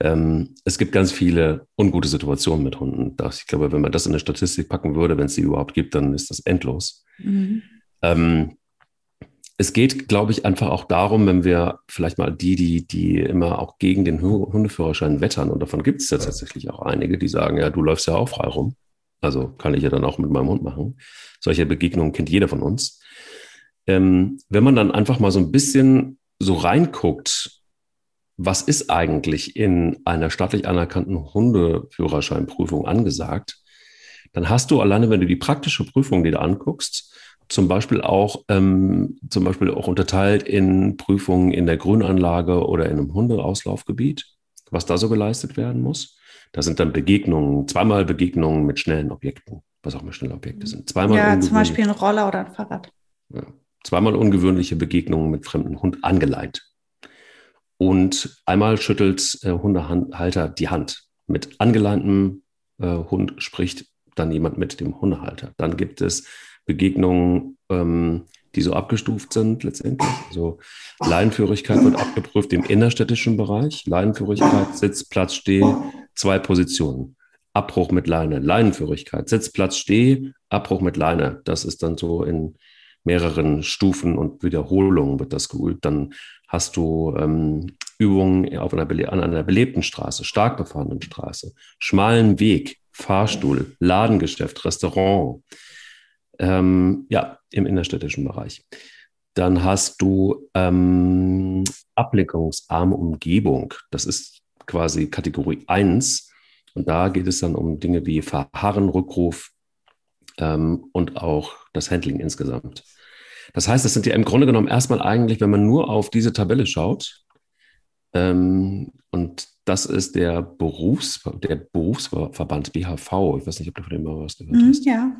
Ähm, es gibt ganz viele ungute Situationen mit Hunden. Ich glaube, wenn man das in eine Statistik packen würde, wenn es sie überhaupt gibt, dann ist das endlos. Mhm. Ähm, es geht, glaube ich, einfach auch darum, wenn wir vielleicht mal die, die, die immer auch gegen den Hundeführerschein wettern, und davon gibt es ja tatsächlich auch einige, die sagen, ja, du läufst ja auch frei rum. Also kann ich ja dann auch mit meinem Hund machen. Solche Begegnungen kennt jeder von uns. Ähm, wenn man dann einfach mal so ein bisschen so reinguckt, was ist eigentlich in einer staatlich anerkannten Hundeführerscheinprüfung angesagt, dann hast du alleine, wenn du die praktische Prüfung dir anguckst, zum Beispiel auch, ähm, zum Beispiel auch unterteilt in Prüfungen in der Grünanlage oder in einem Hundeauslaufgebiet, was da so geleistet werden muss. Da sind dann Begegnungen, zweimal Begegnungen mit schnellen Objekten, was auch mal schnelle Objekte sind. Zweimal ja, zum Beispiel ein Roller oder ein Fahrrad. Ja, zweimal ungewöhnliche Begegnungen mit fremden Hund angeleint. Und einmal schüttelt äh, Hundehalter die Hand. Mit angeleintem äh, Hund spricht dann jemand mit dem Hundehalter. Dann gibt es Begegnungen, ähm, die so abgestuft sind letztendlich. Also Leinenführigkeit wird abgeprüft im innerstädtischen Bereich. Leinenführigkeit, Sitz, Platz, Steh, zwei Positionen. Abbruch mit Leine, Leinenführigkeit, Sitz, Platz, Steh, Abbruch mit Leine. Das ist dann so in mehreren Stufen und Wiederholungen wird das geübt. Dann hast du ähm, Übungen auf einer, an einer belebten Straße, stark befahrenen Straße, schmalen Weg, Fahrstuhl, Ladengeschäft, Restaurant, ähm, ja, im innerstädtischen Bereich. Dann hast du ähm, ablenkungsarme Umgebung. Das ist quasi Kategorie 1. Und da geht es dann um Dinge wie Verharren, Rückruf ähm, und auch das Handling insgesamt. Das heißt, es sind ja im Grunde genommen erstmal eigentlich, wenn man nur auf diese Tabelle schaut, ähm, und das ist der, Berufs, der Berufsverband BHV. Ich weiß nicht, ob du von dem mal was gehört mhm, hast. Ja.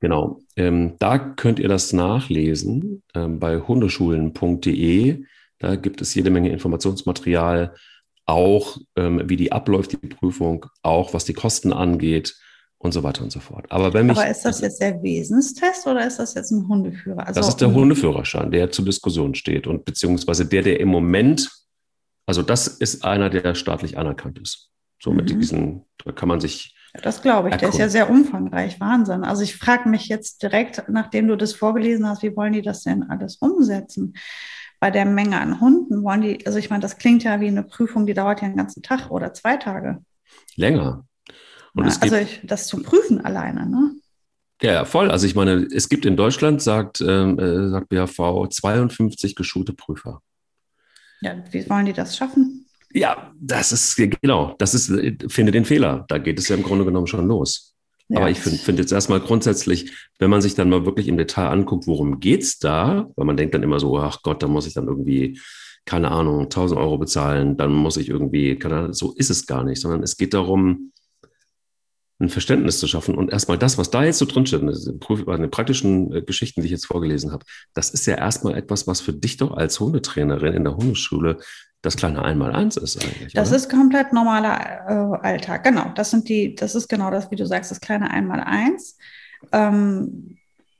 Genau. Ähm, da könnt ihr das nachlesen ähm, bei hundeschulen.de. Da gibt es jede Menge Informationsmaterial, auch ähm, wie die abläuft, die Prüfung, auch was die Kosten angeht und so weiter und so fort. Aber, wenn mich, Aber ist das jetzt der Wesenstest oder ist das jetzt ein Hundeführer? Also das ist der Hundeführerschein, der zur Diskussion steht und beziehungsweise der, der im Moment also das ist einer, der staatlich anerkannt ist. So mit mhm. diesen, da kann man sich. Das glaube ich, erkunden. der ist ja sehr umfangreich, Wahnsinn. Also ich frage mich jetzt direkt, nachdem du das vorgelesen hast, wie wollen die das denn alles umsetzen? Bei der Menge an Hunden wollen die, also ich meine, das klingt ja wie eine Prüfung, die dauert ja einen ganzen Tag oder zwei Tage. Länger. Und Na, also ich, das zu prüfen alleine, ne? Ja, voll. Also ich meine, es gibt in Deutschland, sagt, ähm, äh, sagt BHV, 52 geschulte Prüfer. Ja, wie wollen die das schaffen? Ja, das ist, genau, das ist, finde den Fehler. Da geht es ja im Grunde genommen schon los. Ja. Aber ich finde find jetzt erstmal grundsätzlich, wenn man sich dann mal wirklich im Detail anguckt, worum geht es da, weil man denkt dann immer so, ach Gott, da muss ich dann irgendwie, keine Ahnung, 1000 Euro bezahlen, dann muss ich irgendwie, keine Ahnung, so ist es gar nicht, sondern es geht darum, ein Verständnis zu schaffen. Und erstmal das, was da jetzt so drinsteht, bei den praktischen äh, Geschichten, die ich jetzt vorgelesen habe, das ist ja erstmal etwas, was für dich doch als Hundetrainerin in der Hundeschule das kleine Einmaleins ist eigentlich. Das oder? ist komplett normaler äh, Alltag, genau. Das sind die, das ist genau das, wie du sagst, das kleine Einmaleins. Ähm,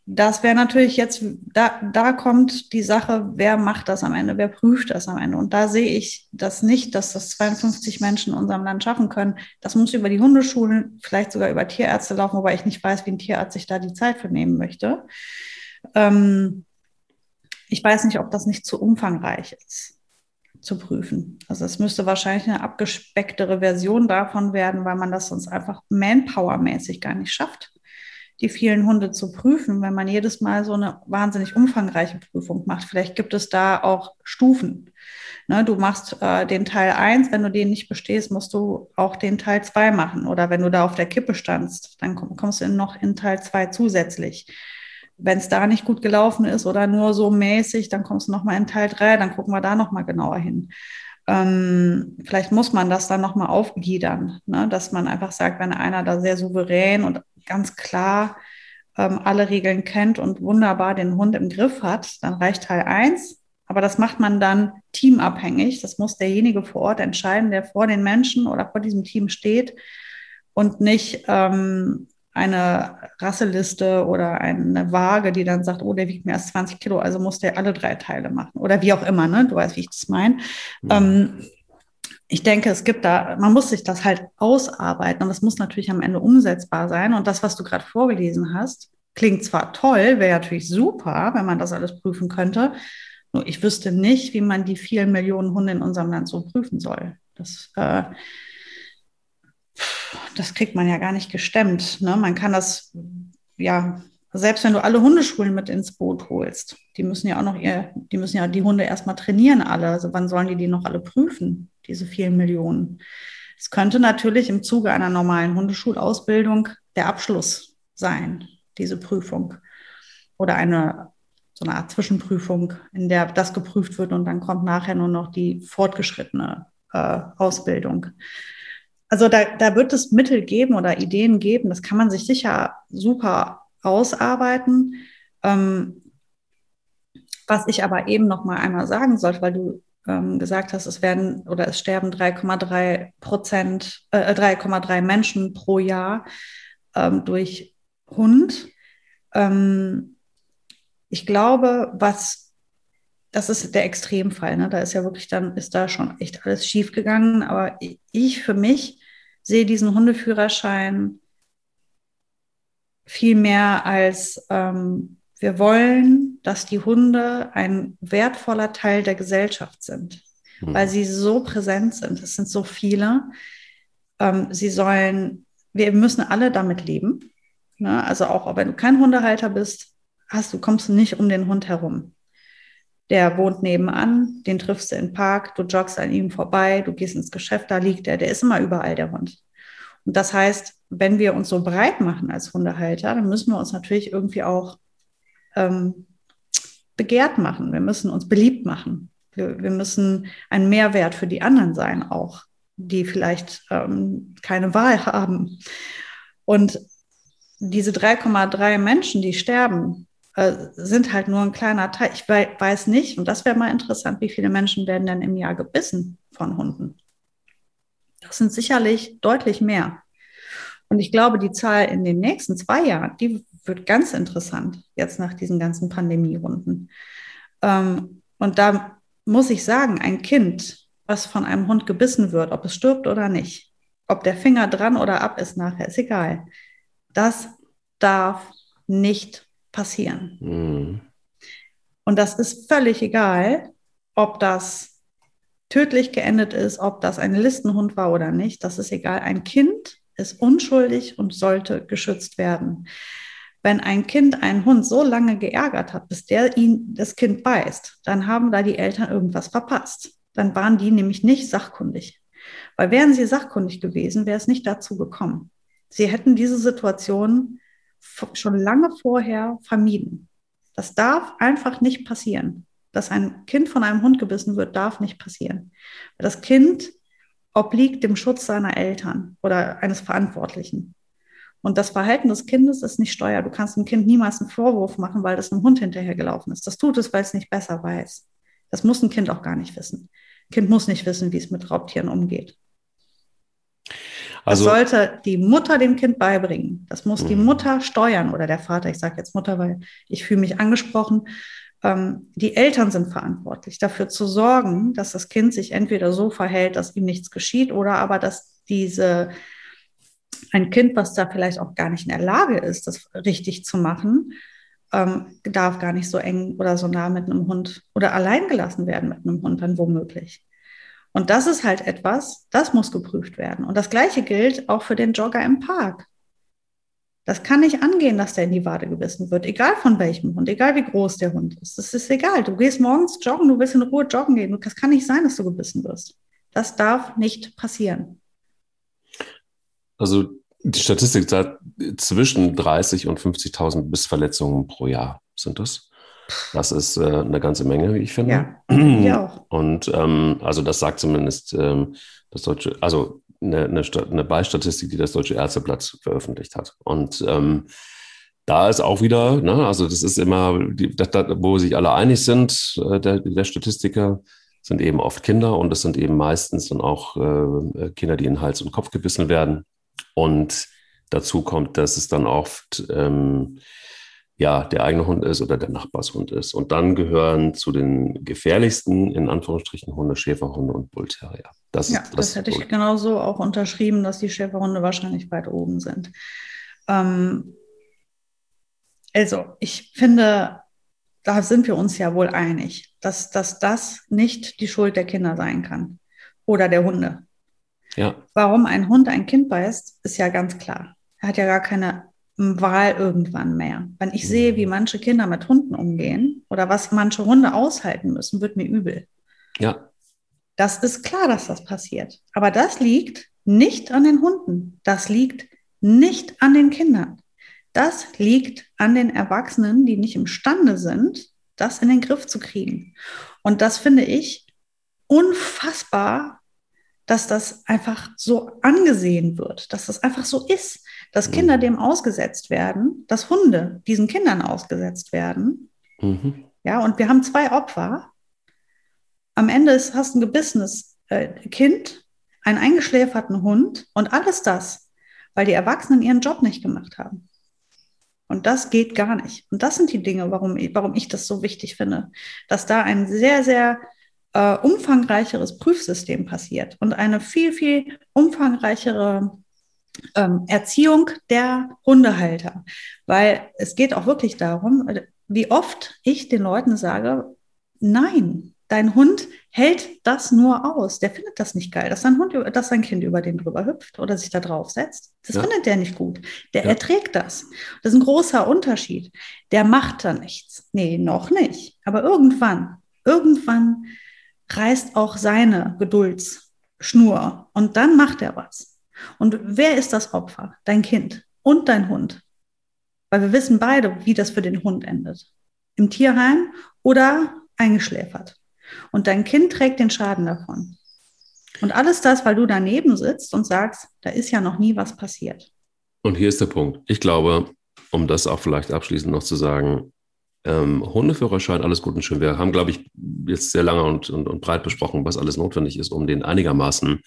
das wäre natürlich jetzt, da, da kommt die Sache, wer macht das am Ende, wer prüft das am Ende. Und da sehe ich das nicht, dass das 52 Menschen in unserem Land schaffen können. Das muss über die Hundeschulen, vielleicht sogar über Tierärzte laufen, wobei ich nicht weiß, wie ein Tierarzt sich da die Zeit für nehmen möchte. Ähm, ich weiß nicht, ob das nicht zu umfangreich ist zu prüfen. Also es müsste wahrscheinlich eine abgespecktere Version davon werden, weil man das sonst einfach manpowermäßig gar nicht schafft die vielen Hunde zu prüfen, wenn man jedes Mal so eine wahnsinnig umfangreiche Prüfung macht. Vielleicht gibt es da auch Stufen. Ne, du machst äh, den Teil 1, wenn du den nicht bestehst, musst du auch den Teil 2 machen. Oder wenn du da auf der Kippe standst, dann komm, kommst du noch in Teil 2 zusätzlich. Wenn es da nicht gut gelaufen ist oder nur so mäßig, dann kommst du nochmal in Teil 3, dann gucken wir da nochmal genauer hin. Ähm, vielleicht muss man das dann nochmal aufgliedern, ne? dass man einfach sagt, wenn einer da sehr souverän und ganz klar ähm, alle Regeln kennt und wunderbar den Hund im Griff hat, dann reicht Teil 1. Aber das macht man dann teamabhängig. Das muss derjenige vor Ort entscheiden, der vor den Menschen oder vor diesem Team steht und nicht ähm, eine Rasseliste oder eine Waage, die dann sagt, oh, der wiegt mehr als 20 Kilo, also muss der alle drei Teile machen oder wie auch immer, ne? Du weißt, wie ich das meine. Ja. Ähm, ich denke, es gibt da, man muss sich das halt ausarbeiten und das muss natürlich am Ende umsetzbar sein. Und das, was du gerade vorgelesen hast, klingt zwar toll, wäre natürlich super, wenn man das alles prüfen könnte. Nur ich wüsste nicht, wie man die vielen Millionen Hunde in unserem Land so prüfen soll. Das, äh, das kriegt man ja gar nicht gestemmt. Ne? Man kann das, ja, selbst wenn du alle Hundeschulen mit ins Boot holst, die müssen ja auch noch ihr, die müssen ja die Hunde erstmal trainieren alle. Also wann sollen die die noch alle prüfen? Diese vielen Millionen. Es könnte natürlich im Zuge einer normalen Hundeschulausbildung der Abschluss sein, diese Prüfung. Oder eine so eine Art Zwischenprüfung, in der das geprüft wird und dann kommt nachher nur noch die fortgeschrittene äh, Ausbildung. Also da, da wird es Mittel geben oder Ideen geben, das kann man sich sicher super ausarbeiten. Ähm, was ich aber eben noch mal einmal sagen sollte, weil du ähm, gesagt hast, es werden oder es sterben 3,3 Prozent, äh, 3,3 Menschen pro Jahr ähm, durch Hund. Ähm, ich glaube, was das ist der Extremfall. Ne? Da ist ja wirklich dann, ist da schon echt alles schief gegangen. Aber ich für mich sehe diesen Hundeführerschein viel mehr als ähm, wir wollen, dass die Hunde ein wertvoller Teil der Gesellschaft sind, mhm. weil sie so präsent sind. Es sind so viele. Ähm, sie sollen, wir müssen alle damit leben. Ne? Also auch wenn du kein Hundehalter bist, hast du, kommst du nicht um den Hund herum. der wohnt nebenan, den triffst du im Park, du joggst an ihm vorbei, du gehst ins Geschäft, da liegt er, der ist immer überall, der Hund. Und das heißt, wenn wir uns so breit machen als Hundehalter, dann müssen wir uns natürlich irgendwie auch ähm, begehrt machen. Wir müssen uns beliebt machen. Wir, wir, müssen ein Mehrwert für die anderen sein, auch die vielleicht ähm, keine Wahl haben. Und diese 3,3 Menschen, die sterben, äh, sind halt nur ein kleiner Teil. Ich weiß nicht, und das wäre mal interessant, wie viele Menschen werden denn im Jahr gebissen von Hunden? Das sind sicherlich deutlich mehr. Und ich glaube, die Zahl in den nächsten zwei Jahren, die wird ganz interessant, jetzt nach diesen ganzen Pandemierunden. Ähm, und da muss ich sagen, ein Kind, was von einem Hund gebissen wird, ob es stirbt oder nicht, ob der Finger dran oder ab ist nachher, ist egal. Das darf nicht passieren. Mhm. Und das ist völlig egal, ob das tödlich geendet ist, ob das ein Listenhund war oder nicht. Das ist egal. Ein Kind ist unschuldig und sollte geschützt werden. Wenn ein Kind einen Hund so lange geärgert hat, bis der ihn das Kind beißt, dann haben da die Eltern irgendwas verpasst. Dann waren die nämlich nicht sachkundig. Weil wären sie sachkundig gewesen, wäre es nicht dazu gekommen. Sie hätten diese Situation schon lange vorher vermieden. Das darf einfach nicht passieren. Dass ein Kind von einem Hund gebissen wird, darf nicht passieren. Das Kind obliegt dem Schutz seiner Eltern oder eines Verantwortlichen. Und das Verhalten des Kindes ist nicht steuer. Du kannst dem Kind niemals einen Vorwurf machen, weil das einem Hund hinterhergelaufen ist. Das tut es, weil es nicht besser weiß. Das muss ein Kind auch gar nicht wissen. Ein Kind muss nicht wissen, wie es mit Raubtieren umgeht. Also, das sollte die Mutter dem Kind beibringen. Das muss die mhm. Mutter steuern oder der Vater. Ich sage jetzt Mutter, weil ich fühle mich angesprochen. Ähm, die Eltern sind verantwortlich, dafür zu sorgen, dass das Kind sich entweder so verhält, dass ihm nichts geschieht, oder aber dass diese ein Kind, was da vielleicht auch gar nicht in der Lage ist, das richtig zu machen, ähm, darf gar nicht so eng oder so nah mit einem Hund oder allein gelassen werden mit einem Hund, dann womöglich. Und das ist halt etwas, das muss geprüft werden. Und das Gleiche gilt auch für den Jogger im Park. Das kann nicht angehen, dass der in die Wade gebissen wird, egal von welchem Hund, egal wie groß der Hund ist. Das ist egal. Du gehst morgens joggen, du willst in Ruhe joggen gehen. Das kann nicht sein, dass du gebissen wirst. Das darf nicht passieren. Also die Statistik sagt, zwischen 30 und 50.000 Bissverletzungen pro Jahr sind das. Das ist äh, eine ganze Menge, wie ich finde. Ja, ja auch. Und ähm, also das sagt zumindest ähm, das deutsche, also eine, eine, eine Beistatistik, die das Deutsche Ärzteblatt veröffentlicht hat. Und ähm, da ist auch wieder, ne, also das ist immer, die, das, das, wo sich alle einig sind, äh, der, der Statistiker, sind eben oft Kinder und es sind eben meistens dann auch äh, Kinder, die in Hals und Kopf gebissen werden. Und dazu kommt, dass es dann oft ähm, ja der eigene Hund ist oder der Nachbarshund ist. Und dann gehören zu den gefährlichsten, in Anführungsstrichen, Hunde, Schäferhunde und Bullterrier. Das, ja, das, das hätte ich genauso auch unterschrieben, dass die Schäferhunde wahrscheinlich weit oben sind. Ähm, also, ich finde, da sind wir uns ja wohl einig, dass, dass das nicht die Schuld der Kinder sein kann oder der Hunde. Ja. Warum ein Hund ein Kind beißt, ist ja ganz klar. Er hat ja gar keine Wahl irgendwann mehr. Wenn ich sehe, wie manche Kinder mit Hunden umgehen oder was manche Hunde aushalten müssen, wird mir übel. Ja. Das ist klar, dass das passiert. Aber das liegt nicht an den Hunden. Das liegt nicht an den Kindern. Das liegt an den Erwachsenen, die nicht imstande sind, das in den Griff zu kriegen. Und das finde ich unfassbar dass das einfach so angesehen wird, dass das einfach so ist, dass Kinder mhm. dem ausgesetzt werden, dass Hunde diesen Kindern ausgesetzt werden. Mhm. Ja, und wir haben zwei Opfer. Am Ende ist, hast du ein gebissenes äh, Kind, einen eingeschläferten Hund und alles das, weil die Erwachsenen ihren Job nicht gemacht haben. Und das geht gar nicht. Und das sind die Dinge, warum ich, warum ich das so wichtig finde, dass da ein sehr, sehr äh, umfangreicheres Prüfsystem passiert und eine viel, viel umfangreichere ähm, Erziehung der Hundehalter. Weil es geht auch wirklich darum, wie oft ich den Leuten sage, nein, dein Hund hält das nur aus. Der findet das nicht geil, dass sein Hund, dass sein Kind über den drüber hüpft oder sich da drauf setzt. Das ja. findet der nicht gut. Der ja. erträgt das. Das ist ein großer Unterschied. Der macht da nichts. Nee, noch nicht. Aber irgendwann Irgendwann reißt auch seine Geduldsschnur und dann macht er was. Und wer ist das Opfer? Dein Kind und dein Hund. Weil wir wissen beide, wie das für den Hund endet. Im Tierheim oder eingeschläfert. Und dein Kind trägt den Schaden davon. Und alles das, weil du daneben sitzt und sagst, da ist ja noch nie was passiert. Und hier ist der Punkt. Ich glaube, um das auch vielleicht abschließend noch zu sagen, ähm, Hundeführerschein, alles gut und schön. Wir haben, glaube ich, jetzt sehr lange und, und, und, breit besprochen, was alles notwendig ist, um den einigermaßen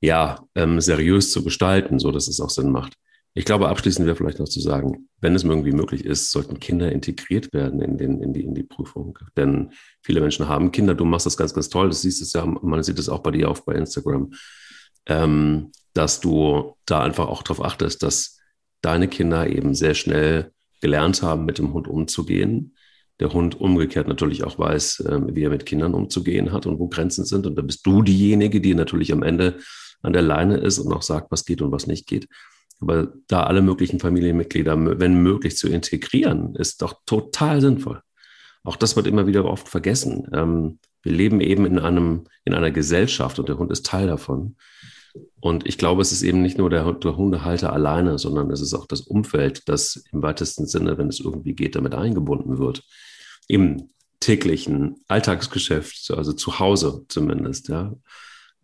ja, ähm, seriös zu gestalten, so dass es auch Sinn macht. Ich glaube, abschließend wäre vielleicht noch zu sagen, wenn es irgendwie möglich ist, sollten Kinder integriert werden in, den, in, die, in die Prüfung. Denn viele Menschen haben Kinder, du machst das ganz, ganz toll, das siehst es ja, man sieht es auch bei dir auf bei Instagram, ähm, dass du da einfach auch darauf achtest, dass deine Kinder eben sehr schnell gelernt haben, mit dem Hund umzugehen. Der Hund umgekehrt natürlich auch weiß, ähm, wie er mit Kindern umzugehen hat und wo Grenzen sind. Und da bist du diejenige, die natürlich am Ende an der Leine ist und auch sagt, was geht und was nicht geht. Aber da alle möglichen Familienmitglieder, wenn möglich, zu integrieren, ist doch total sinnvoll. Auch das wird immer wieder oft vergessen. Ähm, wir leben eben in einem, in einer Gesellschaft und der Hund ist Teil davon. Und ich glaube, es ist eben nicht nur der, der, Hundehalter alleine, sondern es ist auch das Umfeld, das im weitesten Sinne, wenn es irgendwie geht, damit eingebunden wird. Im täglichen Alltagsgeschäft, also zu Hause zumindest, ja.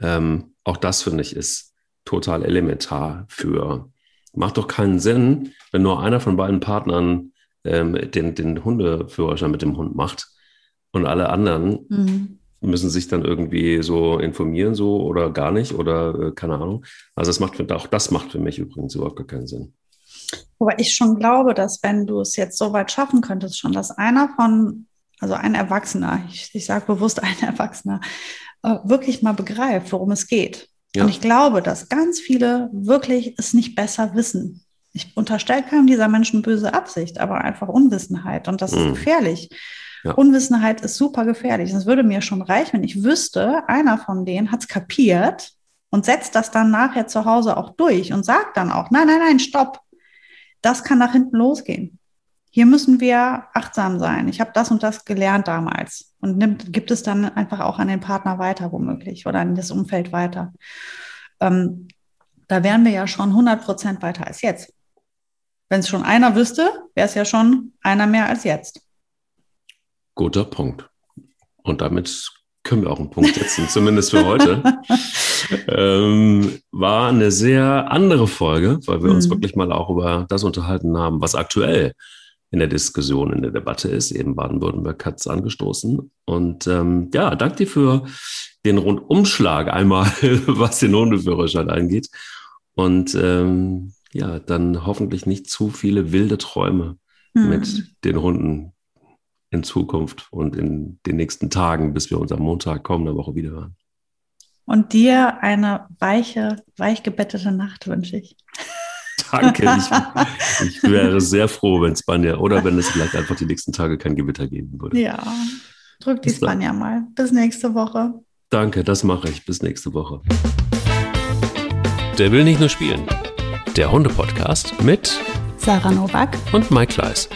Ähm, auch das finde ich ist total elementar für, macht doch keinen Sinn, wenn nur einer von beiden Partnern ähm, den, den Hundeführerschein mit dem Hund macht und alle anderen mhm müssen sich dann irgendwie so informieren, so oder gar nicht oder äh, keine Ahnung. Also das macht auch das macht für mich übrigens überhaupt gar keinen Sinn. Wobei ich schon glaube, dass wenn du es jetzt so weit schaffen könntest, schon, dass einer von, also ein Erwachsener, ich, ich sage bewusst ein Erwachsener, äh, wirklich mal begreift, worum es geht. Ja. Und ich glaube, dass ganz viele wirklich es nicht besser wissen. Ich unterstelle keinem dieser Menschen böse Absicht, aber einfach Unwissenheit. Und das mhm. ist gefährlich. Ja. Unwissenheit ist super gefährlich. Es würde mir schon reichen, wenn ich wüsste, einer von denen hat es kapiert und setzt das dann nachher zu Hause auch durch und sagt dann auch, nein, nein, nein, stopp. Das kann nach hinten losgehen. Hier müssen wir achtsam sein. Ich habe das und das gelernt damals und nimmt, gibt es dann einfach auch an den Partner weiter womöglich oder in das Umfeld weiter. Ähm, da wären wir ja schon 100 Prozent weiter als jetzt. Wenn es schon einer wüsste, wäre es ja schon einer mehr als jetzt. Guter Punkt. Und damit können wir auch einen Punkt setzen, zumindest für heute. ähm, war eine sehr andere Folge, weil wir mhm. uns wirklich mal auch über das unterhalten haben, was aktuell in der Diskussion, in der Debatte ist. Eben Baden-Württemberg hat es angestoßen. Und ähm, ja, danke dir für den Rundumschlag einmal, was den Hundeführerschein angeht. Und ähm, ja, dann hoffentlich nicht zu viele wilde Träume mhm. mit den Hunden in Zukunft und in den nächsten Tagen, bis wir uns am Montag kommende Woche wieder hören. Und dir eine weiche, weich gebettete Nacht wünsche ich. Danke. Ich, ich wäre sehr froh, wenn Spanja oder wenn es vielleicht einfach die nächsten Tage kein Gewitter geben würde. Ja, drück die Spanja mal. Bis nächste Woche. Danke, das mache ich. Bis nächste Woche. Der will nicht nur spielen. Der Hunde-Podcast mit Sarah Novak und Mike Kleiss.